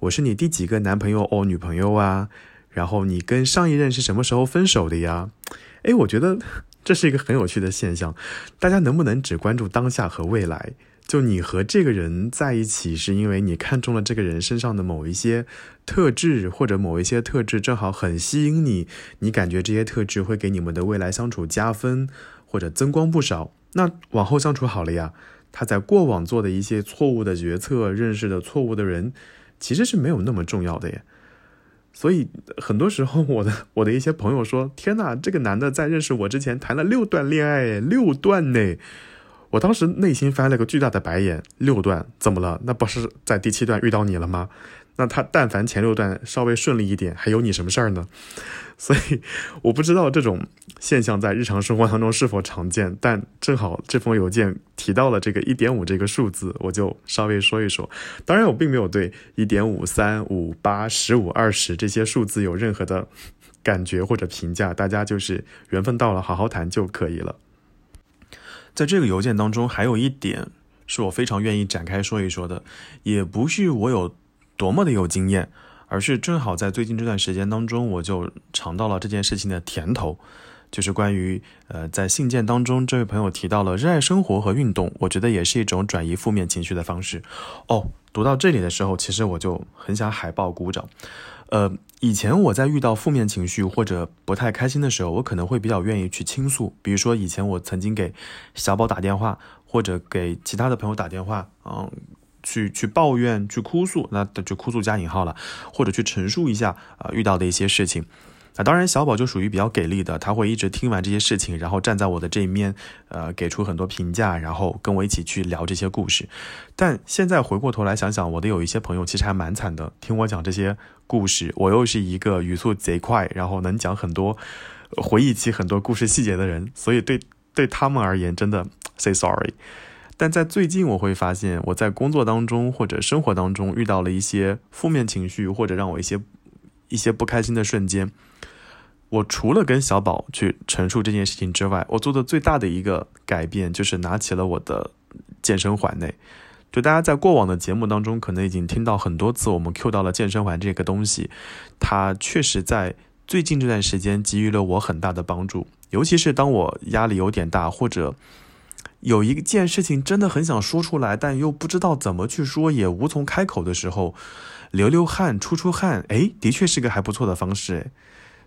我是你第几个男朋友哦，女朋友啊？然后你跟上一任是什么时候分手的呀？诶，我觉得。这是一个很有趣的现象，大家能不能只关注当下和未来？就你和这个人在一起，是因为你看中了这个人身上的某一些特质，或者某一些特质正好很吸引你，你感觉这些特质会给你们的未来相处加分，或者增光不少，那往后相处好了呀。他在过往做的一些错误的决策，认识的错误的人，其实是没有那么重要的耶。所以很多时候，我的 我的一些朋友说：“天哪，这个男的在认识我之前谈了六段恋爱，六段呢！”我当时内心翻了个巨大的白眼。六段怎么了？那不是在第七段遇到你了吗？那他但凡前六段稍微顺利一点，还有你什么事儿呢？所以我不知道这种现象在日常生活当中是否常见，但正好这封邮件提到了这个一点五这个数字，我就稍微说一说。当然，我并没有对一点五、三五、八、十五、二十这些数字有任何的感觉或者评价，大家就是缘分到了，好好谈就可以了。在这个邮件当中，还有一点是我非常愿意展开说一说的，也不是我有多么的有经验。而是正好在最近这段时间当中，我就尝到了这件事情的甜头，就是关于呃，在信件当中，这位朋友提到了热爱生活和运动，我觉得也是一种转移负面情绪的方式。哦，读到这里的时候，其实我就很想海报鼓掌。呃，以前我在遇到负面情绪或者不太开心的时候，我可能会比较愿意去倾诉，比如说以前我曾经给小宝打电话，或者给其他的朋友打电话，嗯。去去抱怨，去哭诉，那就哭诉加引号了，或者去陈述一下啊遇到的一些事情。那当然，小宝就属于比较给力的，他会一直听完这些事情，然后站在我的这一面，呃，给出很多评价，然后跟我一起去聊这些故事。但现在回过头来想想，我的有一些朋友其实还蛮惨的，听我讲这些故事，我又是一个语速贼快，然后能讲很多，回忆起很多故事细节的人，所以对对他们而言，真的 say sorry。但在最近，我会发现我在工作当中或者生活当中遇到了一些负面情绪，或者让我一些一些不开心的瞬间。我除了跟小宝去陈述这件事情之外，我做的最大的一个改变就是拿起了我的健身环内。就大家在过往的节目当中，可能已经听到很多次，我们 Q 到了健身环这个东西，它确实在最近这段时间给予了我很大的帮助，尤其是当我压力有点大或者。有一件事情真的很想说出来，但又不知道怎么去说，也无从开口的时候，流流汗、出出汗，哎，的确是个还不错的方式，哎。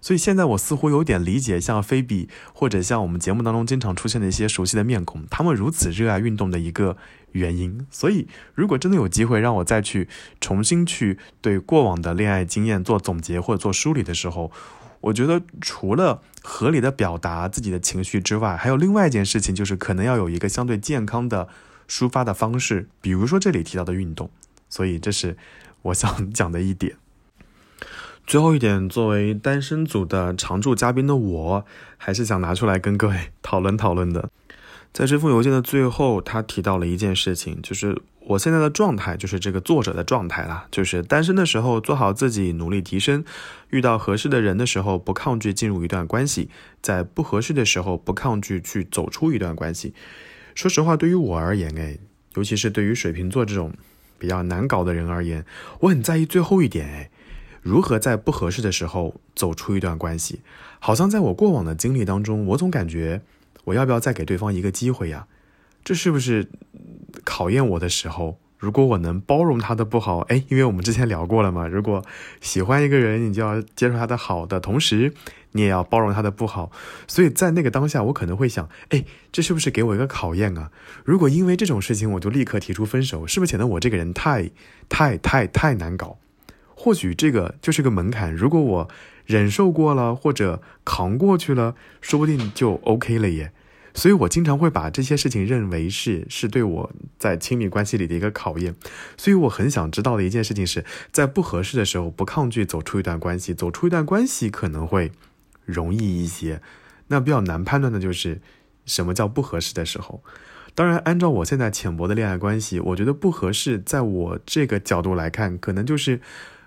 所以现在我似乎有点理解，像菲比或者像我们节目当中经常出现的一些熟悉的面孔，他们如此热爱运动的一个原因。所以，如果真的有机会让我再去重新去对过往的恋爱经验做总结或者做梳理的时候，我觉得除了合理的表达自己的情绪之外，还有另外一件事情，就是可能要有一个相对健康的抒发的方式，比如说这里提到的运动。所以这是我想 讲的一点。最后一点，作为单身组的常驻嘉宾的我，还是想拿出来跟各位 讨论讨论的。在这封邮件的最后，他提到了一件事情，就是我现在的状态，就是这个作者的状态啦，就是单身的时候做好自己，努力提升；遇到合适的人的时候，不抗拒进入一段关系；在不合适的时候，不抗拒去走出一段关系。说实话，对于我而言，哎，尤其是对于水瓶座这种比较难搞的人而言，我很在意最后一点，哎，如何在不合适的时候走出一段关系。好像在我过往的经历当中，我总感觉我要不要再给对方一个机会呀？这是不是考验我的时候？如果我能包容他的不好，哎，因为我们之前聊过了嘛，如果喜欢一个人，你就要接受他的好的同时，你也要包容他的不好。所以在那个当下，我可能会想，哎，这是不是给我一个考验啊？如果因为这种事情我就立刻提出分手，是不是显得我这个人太、太、太、太难搞？或许这个就是个门槛，如果我忍受过了或者扛过去了，说不定就 OK 了耶。所以我经常会把这些事情认为是是对我在亲密关系里的一个考验，所以我很想知道的一件事情是在不合适的时候不抗拒走出一段关系，走出一段关系可能会容易一些。那比较难判断的就是什么叫不合适的时候。当然，按照我现在浅薄的恋爱关系，我觉得不合适，在我这个角度来看，可能就是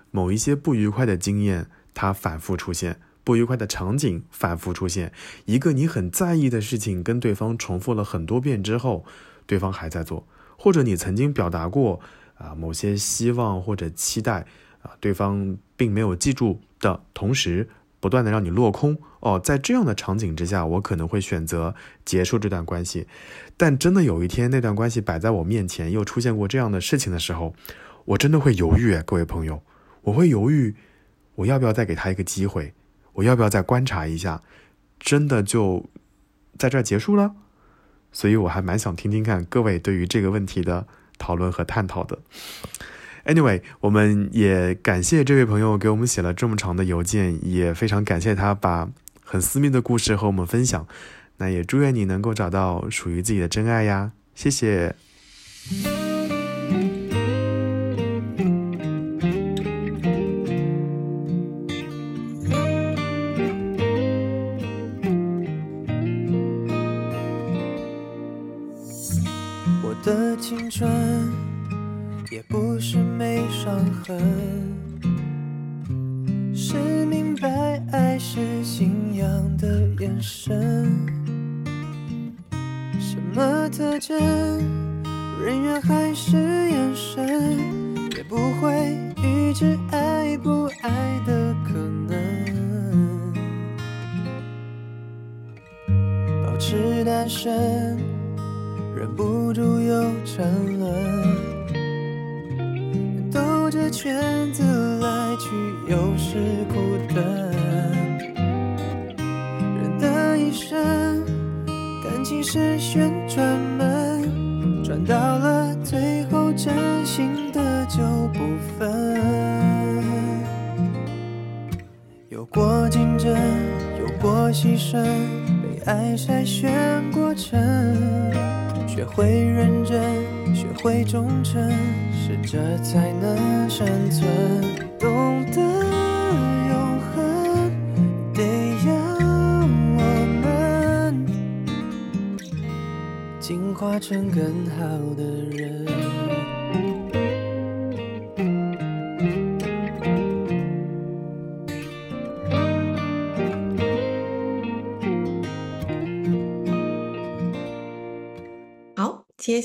某一些不愉快的经验它反复出现。不愉快的场景反复出现，一个你很在意的事情跟对方重复了很多遍之后，对方还在做，或者你曾经表达过啊某些希望或者期待啊，对方并没有记住的同时，不断的让你落空哦，在这样的场景之下，我可能会选择结束这段关系。但真的有一天那段关系摆在我面前，又出现过这样的事情的时候，我真的会犹豫，各位朋友，我会犹豫，我要不要再给他一个机会？我要不要再观察一下？真的就在这儿结束了？所以我还蛮想听听看各位对于这个问题的讨论和探讨的。Anyway，我们也感谢这位朋友给我们写了这么长的邮件，也非常感谢他把很私密的故事和我们分享。那也祝愿你能够找到属于自己的真爱呀！谢谢。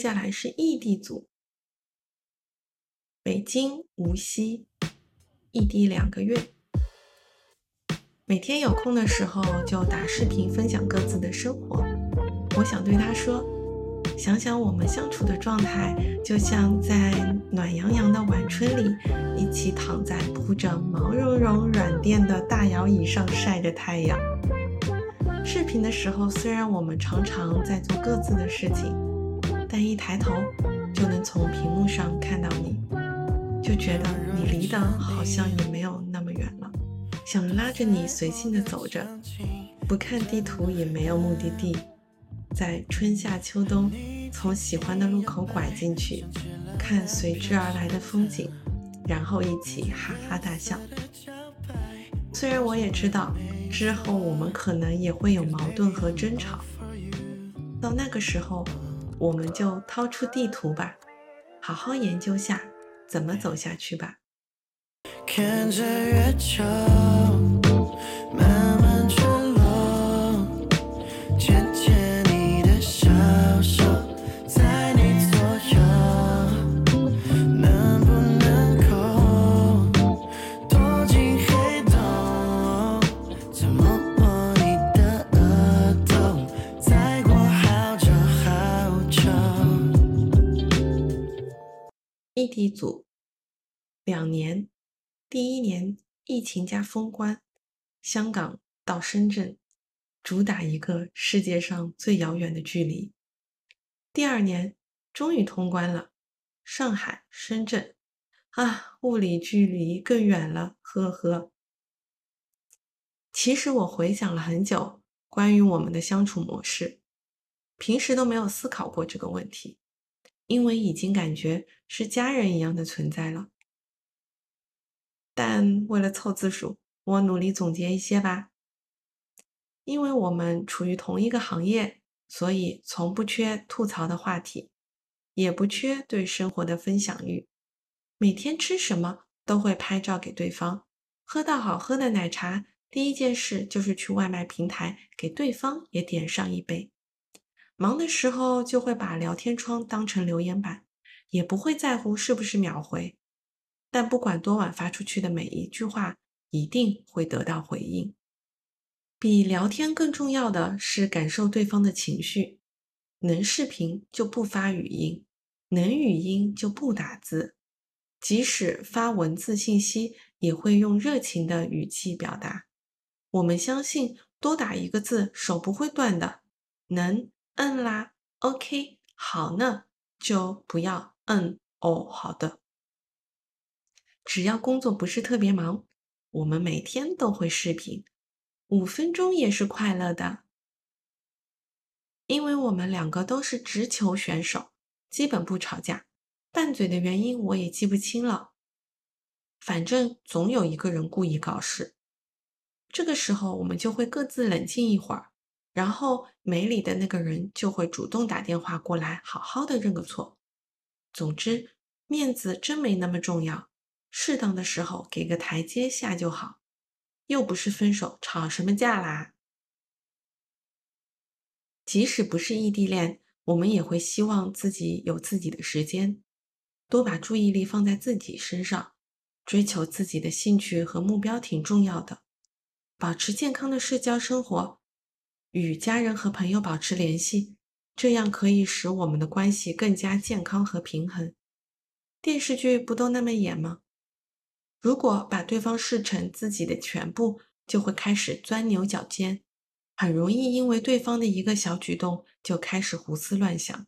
接下来是异地组，北京无锡，异地两个月，每天有空的时候就打视频分享各自的生活。我想对他说，想想我们相处的状态，就像在暖洋洋的晚春里，一起躺在铺着毛茸茸软垫的大摇椅上晒着太阳。视频的时候，虽然我们常常在做各自的事情。但一抬头就能从屏幕上看到你，就觉得你离得好像也没有那么远了。想拉着你随性的走着，不看地图也没有目的地，在春夏秋冬从喜欢的路口拐进去，看随之而来的风景，然后一起哈哈大笑。虽然我也知道之后我们可能也会有矛盾和争吵，到那个时候。我们就掏出地图吧，好好研究下怎么走下去吧。看着月球。地组两年，第一年疫情加封关，香港到深圳，主打一个世界上最遥远的距离。第二年终于通关了，上海、深圳，啊，物理距离更远了，呵呵。其实我回想了很久，关于我们的相处模式，平时都没有思考过这个问题，因为已经感觉是家人一样的存在了。但为了凑字数，我努力总结一些吧。因为我们处于同一个行业，所以从不缺吐槽的话题，也不缺对生活的分享欲。每天吃什么都会拍照给对方，喝到好喝的奶茶。第一件事就是去外卖平台给对方也点上一杯。忙的时候就会把聊天窗当成留言板，也不会在乎是不是秒回。但不管多晚发出去的每一句话，一定会得到回应。比聊天更重要的是感受对方的情绪。能视频就不发语音，能语音就不打字，即使发文字信息，也会用热情的语气表达。我们相信，多打一个字，手不会断的。能摁啦，OK，好呢，就不要嗯哦。好的，只要工作不是特别忙，我们每天都会视频，五分钟也是快乐的。因为我们两个都是直球选手，基本不吵架，拌嘴的原因我也记不清了。反正总有一个人故意搞事。这个时候，我们就会各自冷静一会儿，然后没理的那个人就会主动打电话过来，好好的认个错。总之，面子真没那么重要，适当的时候给个台阶下就好。又不是分手，吵什么架啦？即使不是异地恋，我们也会希望自己有自己的时间，多把注意力放在自己身上，追求自己的兴趣和目标挺重要的。保持健康的社交生活，与家人和朋友保持联系，这样可以使我们的关系更加健康和平衡。电视剧不都那么演吗？如果把对方视成自己的全部，就会开始钻牛角尖，很容易因为对方的一个小举动就开始胡思乱想。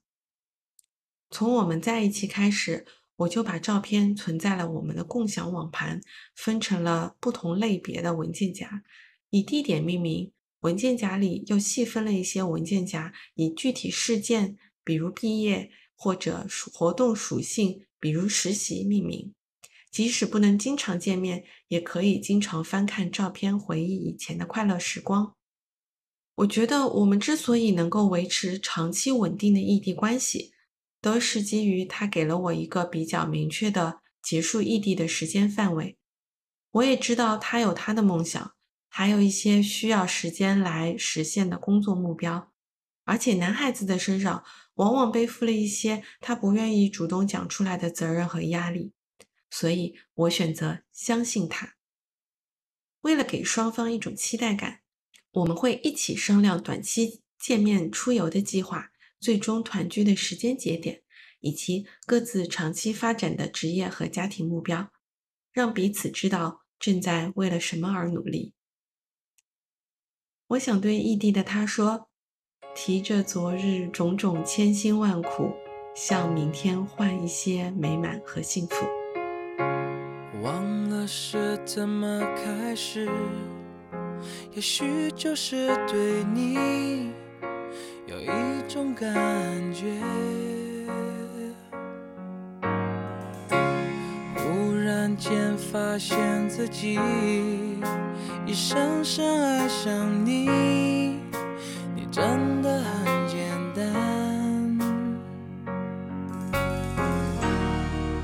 从我们在一起开始。我就把照片存在了我们的共享网盘，分成了不同类别的文件夹，以地点命名。文件夹里又细分了一些文件夹，以具体事件，比如毕业或者活动属性，比如实习命名。即使不能经常见面，也可以经常翻看照片，回忆以前的快乐时光。我觉得我们之所以能够维持长期稳定的异地关系。都是基于他给了我一个比较明确的结束异地的时间范围。我也知道他有他的梦想，还有一些需要时间来实现的工作目标。而且男孩子的身上往往背负了一些他不愿意主动讲出来的责任和压力，所以我选择相信他。为了给双方一种期待感，我们会一起商量短期见面、出游的计划。最终团聚的时间节点，以及各自长期发展的职业和家庭目标，让彼此知道正在为了什么而努力。我想对异地的他说：“提着昨日种种千辛万苦，向明天换一些美满和幸福。”忘了是怎么开始，也许就是对你。有一种感觉，忽然间发现自己已深深爱上你，你真的很简单，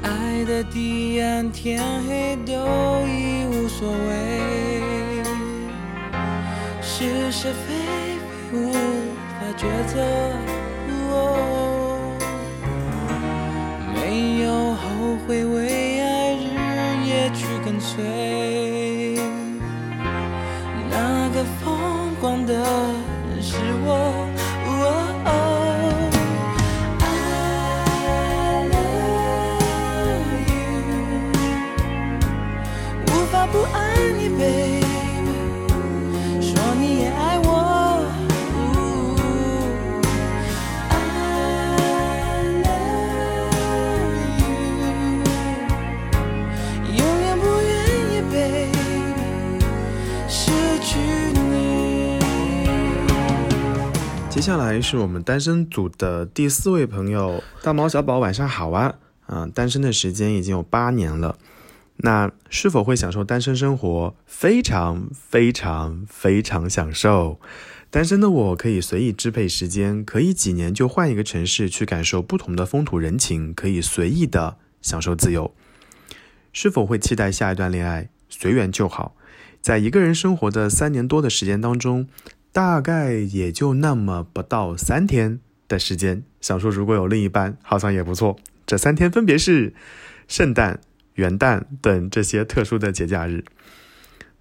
爱的地暗天黑都已无所谓，是是非非无法。抉择，没有后悔，为爱日夜去跟随。光的是我。接下来是我们单身组的第四位朋友，大毛小宝，晚上好啊！嗯，单身的时间已经有八年了，那是否会享受单身生活？非常非常非常享受。单身的我可以随意支配时间，可以几年就换一个城市去感受不同的风土人情，可以随意的享受自由。是否会期待下一段恋爱？随缘就好。在一个人生活的三年多的时间当中。大概也就那么不到三天的时间，想说如果有另一半，好像也不错。这三天分别是圣诞、元旦等这些特殊的节假日。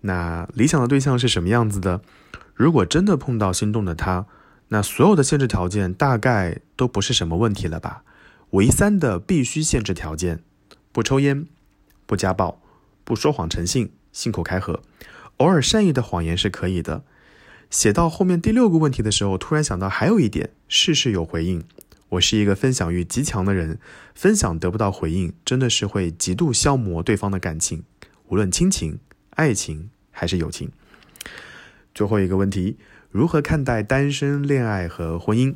那理想的对象是什么样子的？如果真的碰到心动的他，那所有的限制条件大概都不是什么问题了吧？唯三的必须限制条件：不抽烟、不家暴、不说谎成性、信口开河，偶尔善意的谎言是可以的。写到后面第六个问题的时候，突然想到还有一点，事事有回应。我是一个分享欲极强的人，分享得不到回应，真的是会极度消磨对方的感情，无论亲情、爱情还是友情。最后一个问题，如何看待单身、恋爱和婚姻？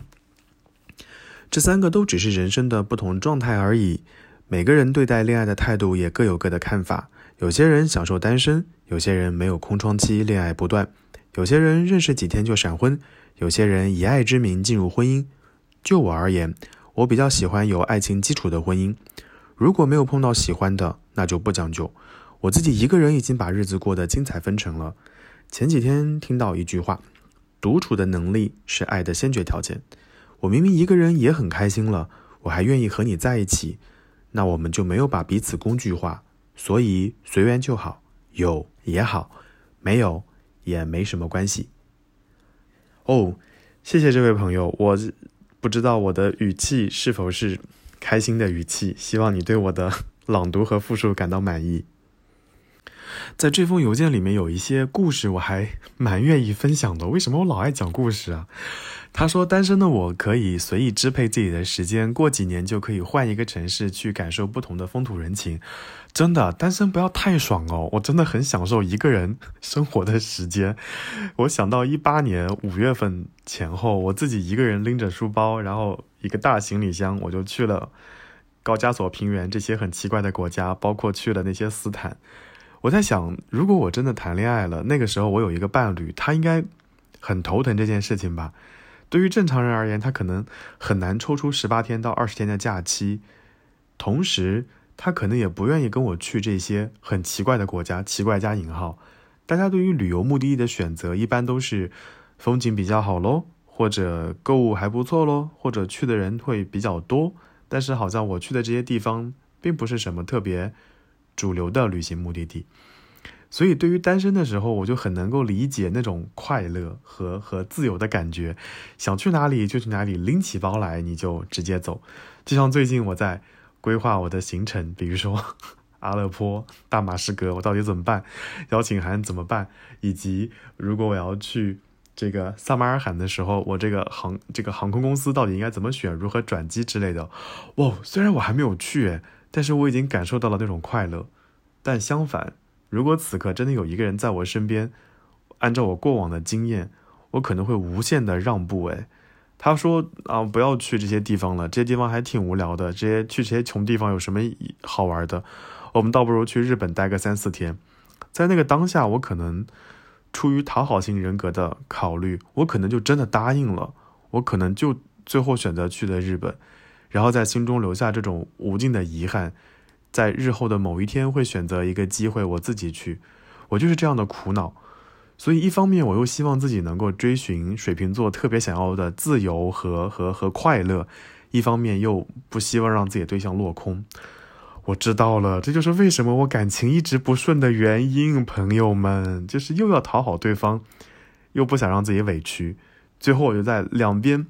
这三个都只是人生的不同状态而已。每个人对待恋爱的态度也各有各的看法。有些人享受单身，有些人没有空窗期，恋爱不断。有些人认识几天就闪婚，有些人以爱之名进入婚姻。就我而言，我比较喜欢有爱情基础的婚姻。如果没有碰到喜欢的，那就不将就。我自己一个人已经把日子过得精彩纷呈了。前几天听到一句话：独处的能力是爱的先决条件。我明明一个人也很开心了，我还愿意和你在一起，那我们就没有把彼此工具化。所以随缘就好，有也好，没有。也没什么关系。哦，谢谢这位朋友，我不知道我的语气是否是开心的语气，希望你对我的朗读和复述感到满意。在这封邮件里面有一些故事，我还蛮愿意分享的。为什么我老爱讲故事啊？他说：“单身的我可以随意支配自己的时间，过几年就可以换一个城市去感受不同的风土人情。真的，单身不要太爽哦！我真的很享受一个人生活的时间。我想到 一八年五月份前后，我自己一个人拎着书包，然后一个大行李箱，我就去了高加索平原这些很奇怪的国家，包括去了那些斯坦。我在想，如果我真的谈恋爱了，那个时候我有一个伴侣，他应该很头疼这件事情吧？”对于正常人而言，他可能很难抽出十八天到二十天的假期，同时他可能也不愿意跟我去这些很奇怪的国家。奇怪加引号，大家对于旅游目的地的选择一般都是风景比较好喽，或者购物还不错喽，或者去的人会比较多。但是好像我去的这些地方并不是什么特别主流的旅行目的地。所以，对于单身的时候，我就很能够理解那种快乐和和自由的感觉，想去哪里就去哪里，拎起包来你就直接走。就像最近我在规划我的行程，比如说 阿勒颇、大马士革，我到底怎么办？邀请函怎么办？以及如果我要去这个萨马尔罕的时候，我这个航这个航空公司到底应该怎么选？如何转机之类的？哇，虽然我还没有去，但是我已经感受到了那种快乐。但相反。如果此刻真的有一个人在我身边，按照我过往的经验，我可能会无限的让步。诶，他说啊，不要去这些地方了，这些地方还挺无聊的。这些去这些穷地方有什么好玩的？我们倒不如去日本待个三四天。在那个当下，我可能出于讨好型人格的考虑，我可能就真的答应了。我可能就最后选择去了日本，然后在心中留下这种无尽的遗憾。在日后的某一天会选择一个机会，我自己去，我就是这样的苦恼。所以一方面我又希望自己能够追寻水瓶座特别想要的自由和和和快乐，一方面又不希望让自己对象落空。我知道了，这就是为什么我感情一直不顺的原因，朋友们，就是又要讨好对方，又不想让自己委屈，最后我就在两边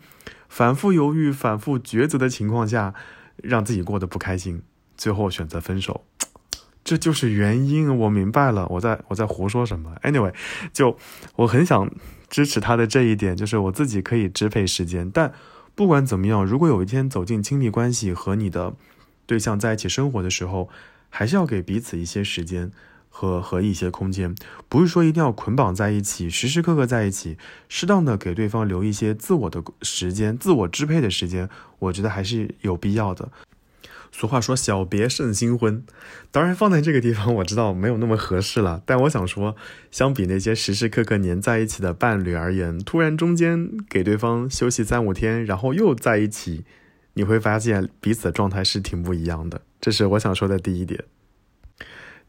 反复犹豫、反复抉择的情况下，让自己过得不开心。最后选择分手，这就是原因。我明白了，我在我在胡说什么？Anyway，就我很想支持他的这一点，就是我自己可以支配时间。但不管怎么样，如果有一天走进亲密关系和你的对象在一起生活的时候，还是要给彼此一些时间和和一些空间，不是说一定要捆绑在一起，时时刻刻在一起，适当的给对方留一些自我的时间、自我支配的时间，我觉得还是有必要的。俗话说“小别胜新婚”，当然放在这个地方，我知道没有那么合适了。但我想说，相比那些时时刻刻黏在一起的伴侣而言，突然中间给对方休息三五天，然后又在一起，你会发现彼此的状态是挺不一样的。这是我想说的第一点。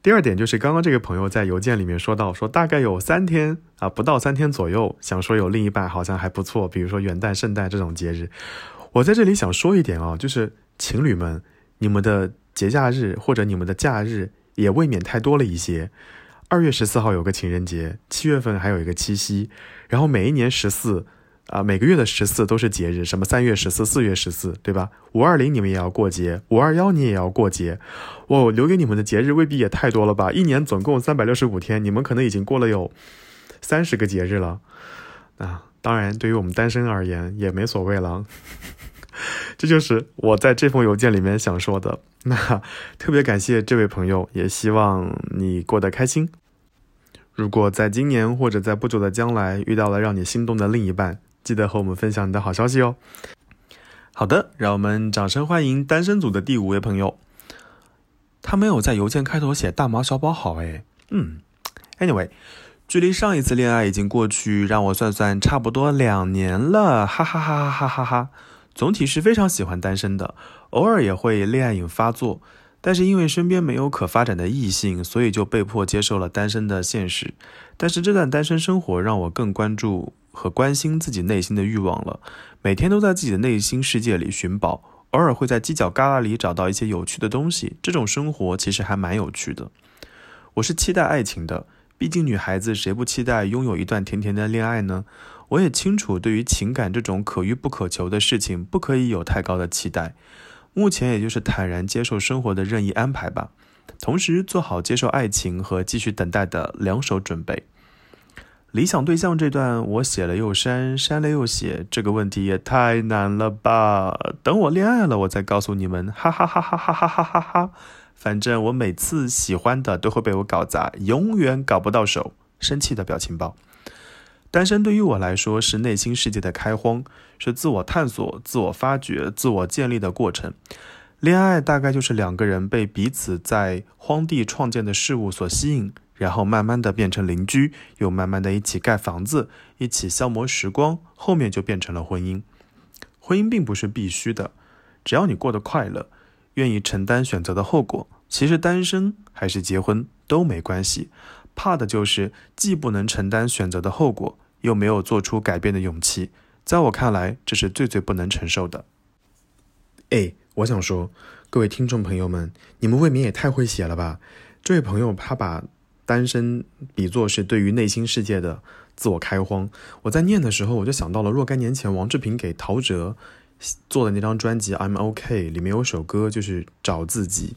第二点就是刚刚这个朋友在邮件里面说到，说大概有三天啊，不到三天左右，想说有另一半好像还不错，比如说元旦、圣诞这种节日。我在这里想说一点啊，就是情侣们。你们的节假日或者你们的假日也未免太多了一些。二月十四号有个情人节，七月份还有一个七夕，然后每一年十四啊，每个月的十四都是节日，什么三月十四、四月十四，对吧？五二零你们也要过节，五二幺你也要过节。我留给你们的节日未必也太多了吧？一年总共三百六十五天，你们可能已经过了有三十个节日了。啊，当然，对于我们单身而言也没所谓了。这就是我在这封邮件里面想说的。那特别感谢这位朋友，也希望你过得开心。如果在今年或者在不久的将来遇到了让你心动的另一半，记得和我们分享你的好消息哦。好的，让我们掌声欢迎单身组的第五位朋友。他没有在邮件开头写“大毛小宝好”哎，嗯，anyway，距离上一次恋爱已经过去，让我算算，差不多两年了，哈哈哈哈哈哈哈。总体是非常喜欢单身的，偶尔也会恋爱瘾发作，但是因为身边没有可发展的异性，所以就被迫接受了单身的现实。但是这段单身生活让我更关注和关心自己内心的欲望了，每天都在自己的内心世界里寻宝，偶尔会在犄角旮旯里找到一些有趣的东西。这种生活其实还蛮有趣的。我是期待爱情的，毕竟女孩子谁不期待拥有一段甜甜的恋爱呢？我也清楚，对于情感这种可遇不可求的事情，不可以有太高的期待。目前也就是坦然接受生活的任意安排吧，同时做好接受爱情和继续等待的两手准备。理想对象这段我写了又删，删了又写，这个问题也太难了吧？等我恋爱了，我再告诉你们，哈哈哈哈哈哈哈哈哈！反正我每次喜欢的都会被我搞砸，永远搞不到手，生气的表情包。单身对于我来说是内心世界的开荒，是自我探索、自我发掘、自我建立的过程。恋爱大概就是两个人被彼此在荒地创建的事物所吸引，然后慢慢的变成邻居，又慢慢的一起盖房子，一起消磨时光，后面就变成了婚姻。婚姻并不是必须的，只要你过得快乐，愿意承担选择的后果，其实单身还是结婚都没关系。怕的就是既不能承担选择的后果。又没有做出改变的勇气，在我看来，这是最最不能承受的。哎，我想说，各位听众朋友们，你们未免也太会写了吧？这位朋友他把单身比作是对于内心世界的自我开荒。我在念的时候，我就想到了若干年前王志平给陶喆做的那张专辑《I'm OK》，里面有首歌就是找自己。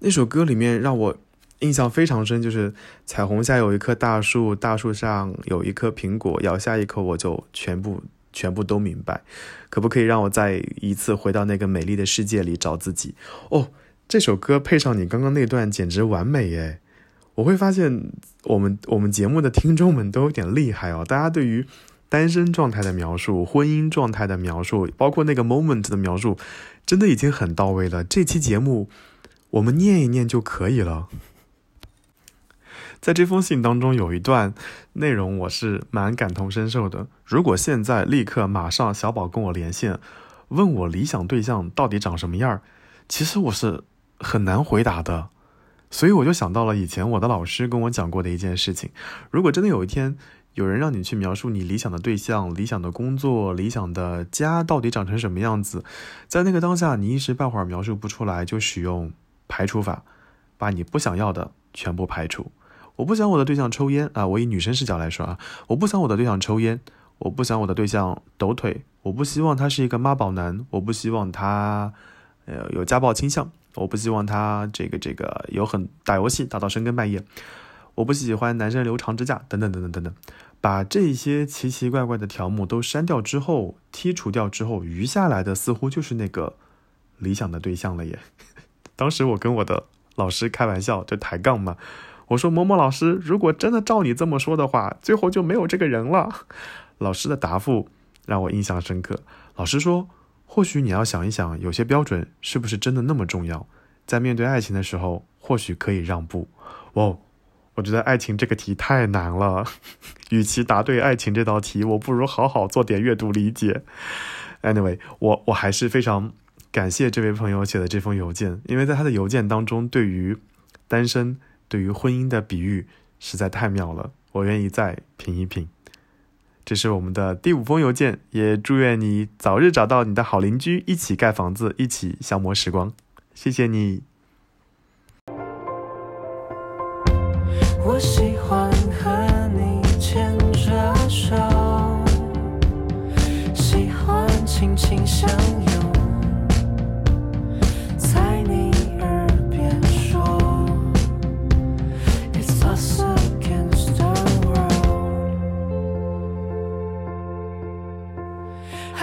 那首歌里面让我。印象非常深，就是彩虹下有一棵大树，大树上有一颗苹果，咬下一口我就全部全部都明白。可不可以让我再一次回到那个美丽的世界里找自己？哦，这首歌配上你刚刚那段简直完美耶！我会发现我们我们节目的听众们都有点厉害哦，大家对于单身状态的描述、婚姻状态的描述，包括那个 moment 的描述，真的已经很到位了。这期节目我们念一念就可以了。在这封信当中有一段内容，我是蛮感同身受的。如果现在立刻马上小宝跟我连线，问我理想对象到底长什么样儿，其实我是很难回答的。所以我就想到了以前我的老师跟我讲过的一件事情：如果真的有一天有人让你去描述你理想的对象、理想的工作、理想的家到底长成什么样子，在那个当下你一时半会儿描述不出来，就使用排除法，把你不想要的全部排除。我不想我的对象抽烟啊！我以女生视角来说啊，我不想我的对象抽烟，我不想我的对象抖腿，我不希望他是一个妈宝男，我不希望他呃有家暴倾向，我不希望他这个这个有很打游戏打到深更半夜，我不喜欢男生留长指甲等等等等等等，把这些奇奇怪怪的条目都删掉之后，剔除掉之后，余下来的似乎就是那个理想的对象了耶。当时我跟我的老师开玩笑，就抬杠嘛。我说某某老师，如果真的照你这么说的话，最后就没有这个人了。老师的答复让我印象深刻。老师说，或许你要想一想，有些标准是不是真的那么重要？在面对爱情的时候，或许可以让步。哦，我觉得爱情这个题太难了，与其答对爱情这道题，我不如好好做点阅读理解。Anyway，我我还是非常感谢这位朋友写的这封邮件，因为在他的邮件当中，对于单身、对于婚姻的比喻实在太妙了，我愿意再品一品。这是我们的第五封邮件，也祝愿你早日找到你的好邻居，一起盖房子，一起消磨时光。谢谢你。我喜欢和你牵着手，喜欢轻轻相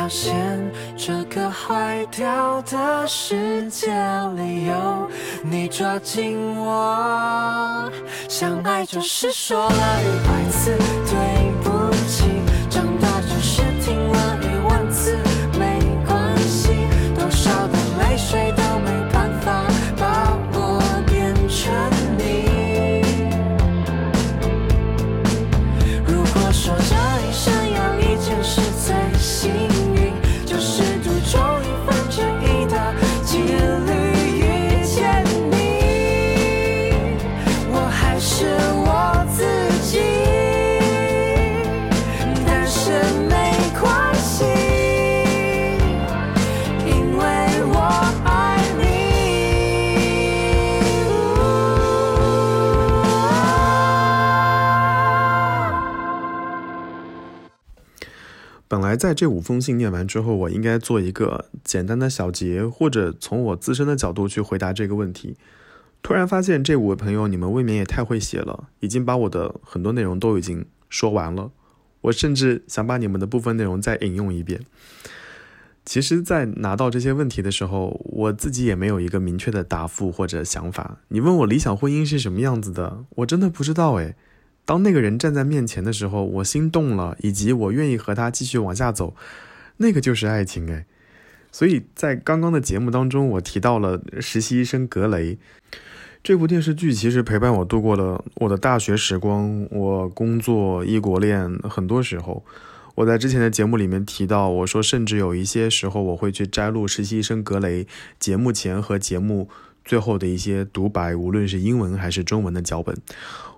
发现，这个坏掉的世界里有你抓紧我。相爱就是说了一百次在这五封信念完之后，我应该做一个简单的小结，或者从我自身的角度去回答这个问题。突然发现这五位朋友，你们未免也太会写了，已经把我的很多内容都已经说完了。我甚至想把你们的部分内容再引用一遍。其实，在拿到这些问题的时候，我自己也没有一个明确的答复或者想法。你问我理想婚姻是什么样子的，我真的不知道诶。当那个人站在面前的时候，我心动了，以及我愿意和他继续往下走，那个就是爱情诶。所以在刚刚的节目当中，我提到了实习医生格雷这部电视剧，其实陪伴我度过了我的大学时光，我工作、异国恋，很多时候。我在之前的节目里面提到，我说甚至有一些时候我会去摘录实习医生格雷节目前和节目最后的一些独白，无论是英文还是中文的脚本。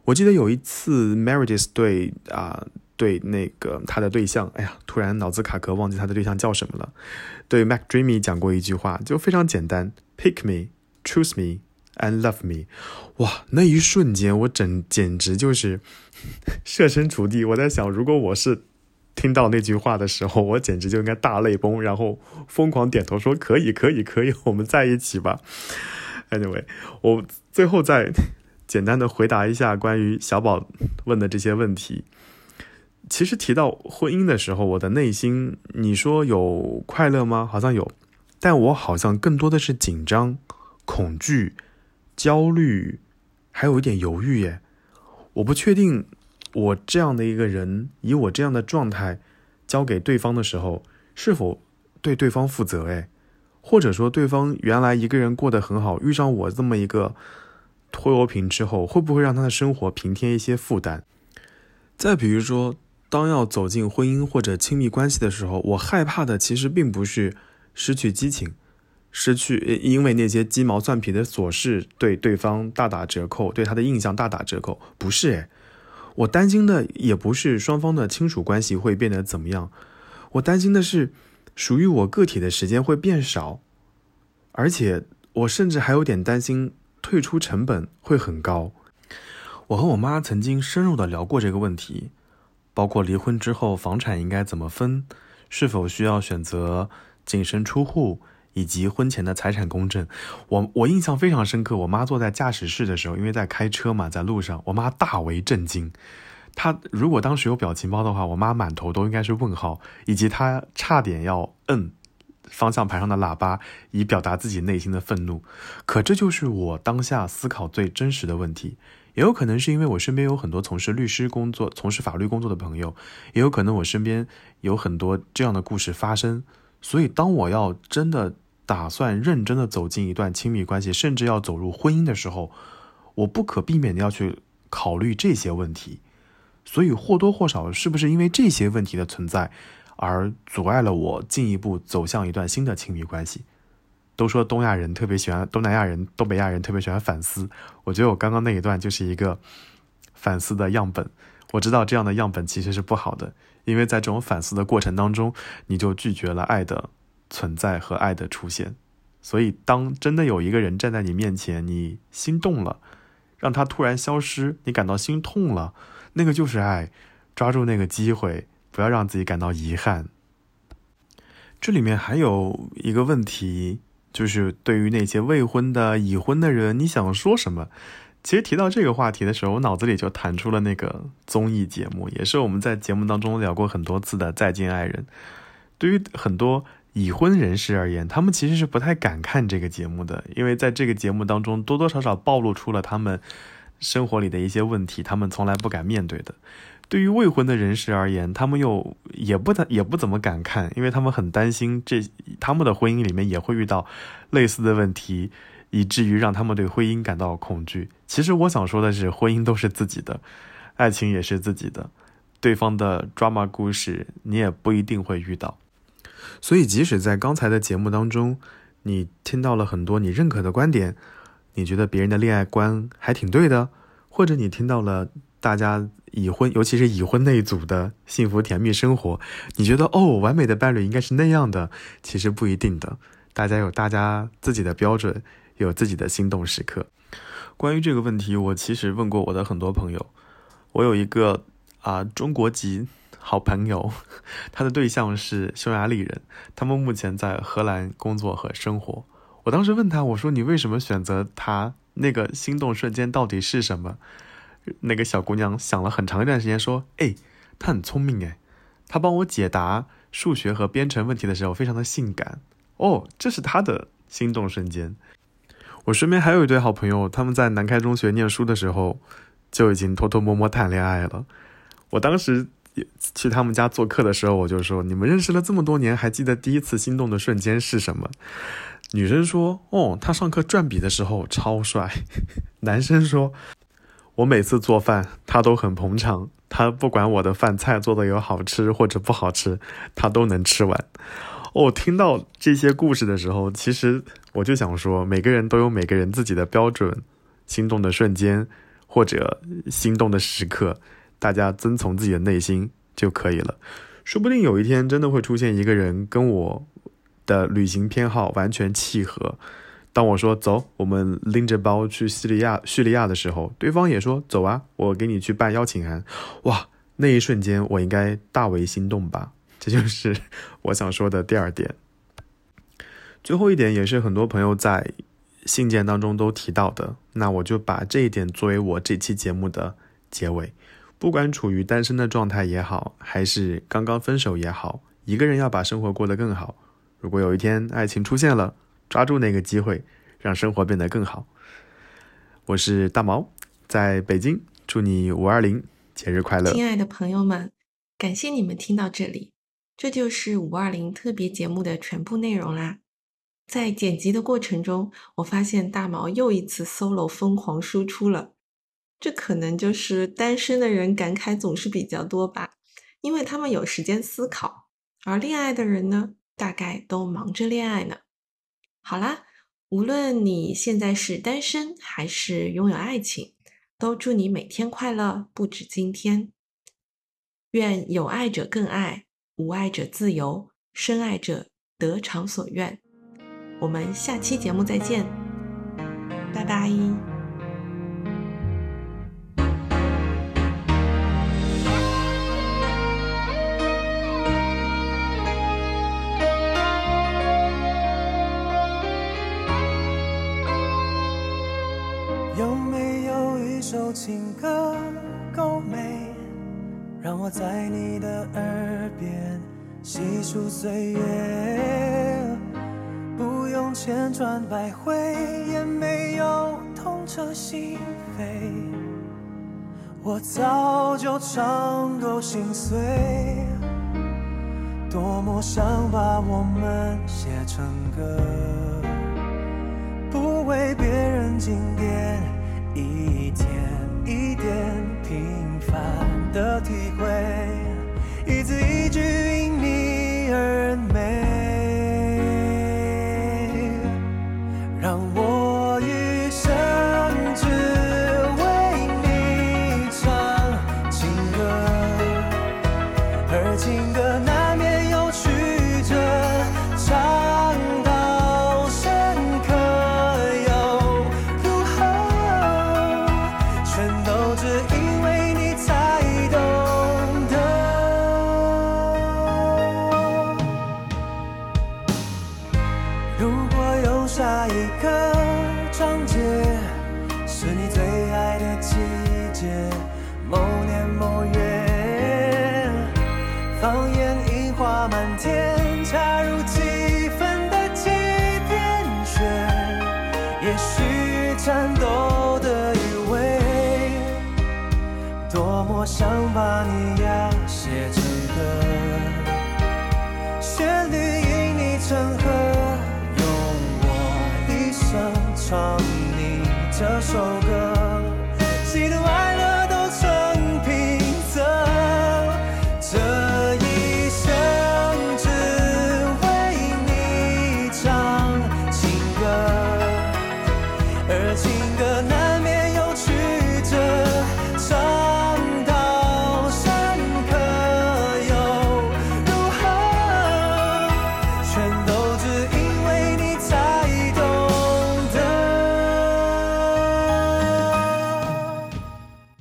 我记得有一次 Meredith 对啊、对那个他的对象，哎呀，突然脑子卡壳，忘记他的对象叫什么了。对 Mac Dreamy 讲过一句话，就非常简单：Pick me, choose me, and love me。哇，那一瞬间我整简直就是 设身处地。我在想，如果我是听到那句话的时候，我简直就应该大泪崩，然后疯狂点头说：“可以，可以，可以，我们在一起吧。” Anyway，我最后再简单的回答一下关于小宝问的这些问题。其实提到婚姻的时候，我的内心，你说有快乐吗？好像有，但我好像更多的是紧张、恐惧、焦虑，还有一点犹豫耶。我不确定我这样的一个人，以我这样的状态交给对方的时候，是否对对方负责？哎，或者说对方原来一个人过得很好，遇上我这么一个拖油瓶之后，会不会让他的生活平添一些负担？再比如说，当要走进婚姻或者亲密关系的时候，我害怕的其实并不是失去激情，失去因为那些鸡毛蒜皮的琐事对对方大打折扣，对他的印象大打折扣，不是诶，我担心的也不是双方的亲属关系会变得怎么样，我担心的是属于我个体的时间会变少，而且我甚至还有点担心退出成本会很高。我和我妈曾经深入的聊过这个问题，包括离婚之后房产应该怎么分，是否需要选择净身出户，以及婚前的财产公证。我我印象非常深刻，我妈坐在驾驶室的时候，因为在开车嘛，在路上，我妈大为震惊。她如果当时有表情包的话，我妈满头都应该是问号，以及她差点要摁方向盘上的喇叭，以表达自己内心的愤怒。可这就是我当下思考最真实的问题。也有可能是因为我身边有很多从事律师工作、从事法律工作的朋友，也有可能我身边有很多这样的故事发生。所以，当我要真的打算认真的走进一段亲密关系，甚至要走入婚姻的时候，我不可避免的要去考虑这些问题。所以，或多或少，是不是因为这些问题的存在，而阻碍了我进一步走向一段新的亲密关系？都说东亚人特别喜欢，东南亚人、东北亚人特别喜欢反思。我觉得我刚刚那一段就是一个反思的样本。我知道这样的样本其实是不好的，因为在这种反思的过程当中，你就拒绝了爱的存在和爱的出现。所以，当真的有一个人站在你面前，你心动了，让他突然消失，你感到心痛了，那个就是爱。抓住那个机会，不要让自己感到遗憾。这里面还有一个问题。就是对于那些未婚的、已婚的人，你想说什么？其实提到这个话题的时候，我脑子里就弹出了那个综艺节目，也是我们在节目当中聊过很多次的《再见爱人》。对于很多已婚人士而言，他们其实是不太敢看这个节目的，因为在这个节目当中，多多少少暴露出了他们生活里的一些问题，他们从来不敢面对的。对于未婚的人士而言，他们又也不怎也不怎么敢看，因为他们很担心这他们的婚姻里面也会遇到类似的问题，以至于让他们对婚姻感到恐惧。其实我想说的是，婚姻都是自己的，爱情也是自己的，对方的 drama 故事你也不一定会遇到。所以，即使在刚才的节目当中，你听到了很多你认可的观点，你觉得别人的恋爱观还挺对的，或者你听到了大家。已婚，尤其是已婚那一组的幸福甜蜜生活，你觉得哦，完美的伴侣应该是那样的？其实不一定的，大家有大家自己的标准，有自己的心动时刻。关于这个问题，我其实问过我的很多朋友。我有一个啊中国籍好朋友，他的对象是匈牙利人，他们目前在荷兰工作和生活。我当时问他，我说你为什么选择他？那个心动瞬间到底是什么？那个小姑娘想了很长一段时间，说：“哎，她很聪明哎，她帮我解答数学和编程问题的时候非常的性感哦，这是她的心动瞬间。”我身边还有一对好朋友，他们在南开中学念书的时候就已经偷偷摸摸谈恋爱了。我当时去他们家做客的时候，我就说：“你们认识了这么多年，还记得第一次心动的瞬间是什么？”女生说：“哦，他上课转笔的时候超帅。” 男生说。我每次做饭，他都很捧场。他不管我的饭菜做的有好吃或者不好吃，他都能吃完。我听到这些故事的时候，其实我就想说，每个人都有每个人自己的标准，心动的瞬间或者心动的时刻，大家遵从自己的内心就可以了。说不定有一天真的会出现一个人跟我的旅行偏好完全契合。当我说走，我们拎着包去叙利亚叙利亚的时候，对方也说走啊，我给你去办邀请函。哇，那一瞬间我应该大为心动吧？这就是 我想说的第二点。最后一点也是很多朋友在信件当中都提到的，那我就把这一点作为我这期节目的结尾。不管处于单身的状态也好，还是刚刚分手也好，一个人要把生活过得更好。如果有一天爱情出现了，抓住那个机会，让生活变得更好。我是大毛，在北京，祝你五二零节日快乐！亲爱的朋友们，感谢你们听到这里，这就是五二零特别节目的全部内容啦。在剪辑的过程中，我发现大毛又一次 solo 疯狂输出了，这可能就是单身的人感慨总是比较多吧，因为他们有时间思考，而恋爱的人呢，大概都忙着恋爱呢。好啦，无论你现在是单身还是拥有爱情，都祝你每天快乐不止今天。愿有爱者更爱，无爱者自由，深爱者得偿所愿。我们下期节目再见，拜拜。数岁月，不用千转百回，也没有痛彻心扉。我早就唱够心碎，多么想把我们写成歌，不为别人经典，一天一点平凡的体会，一字一句。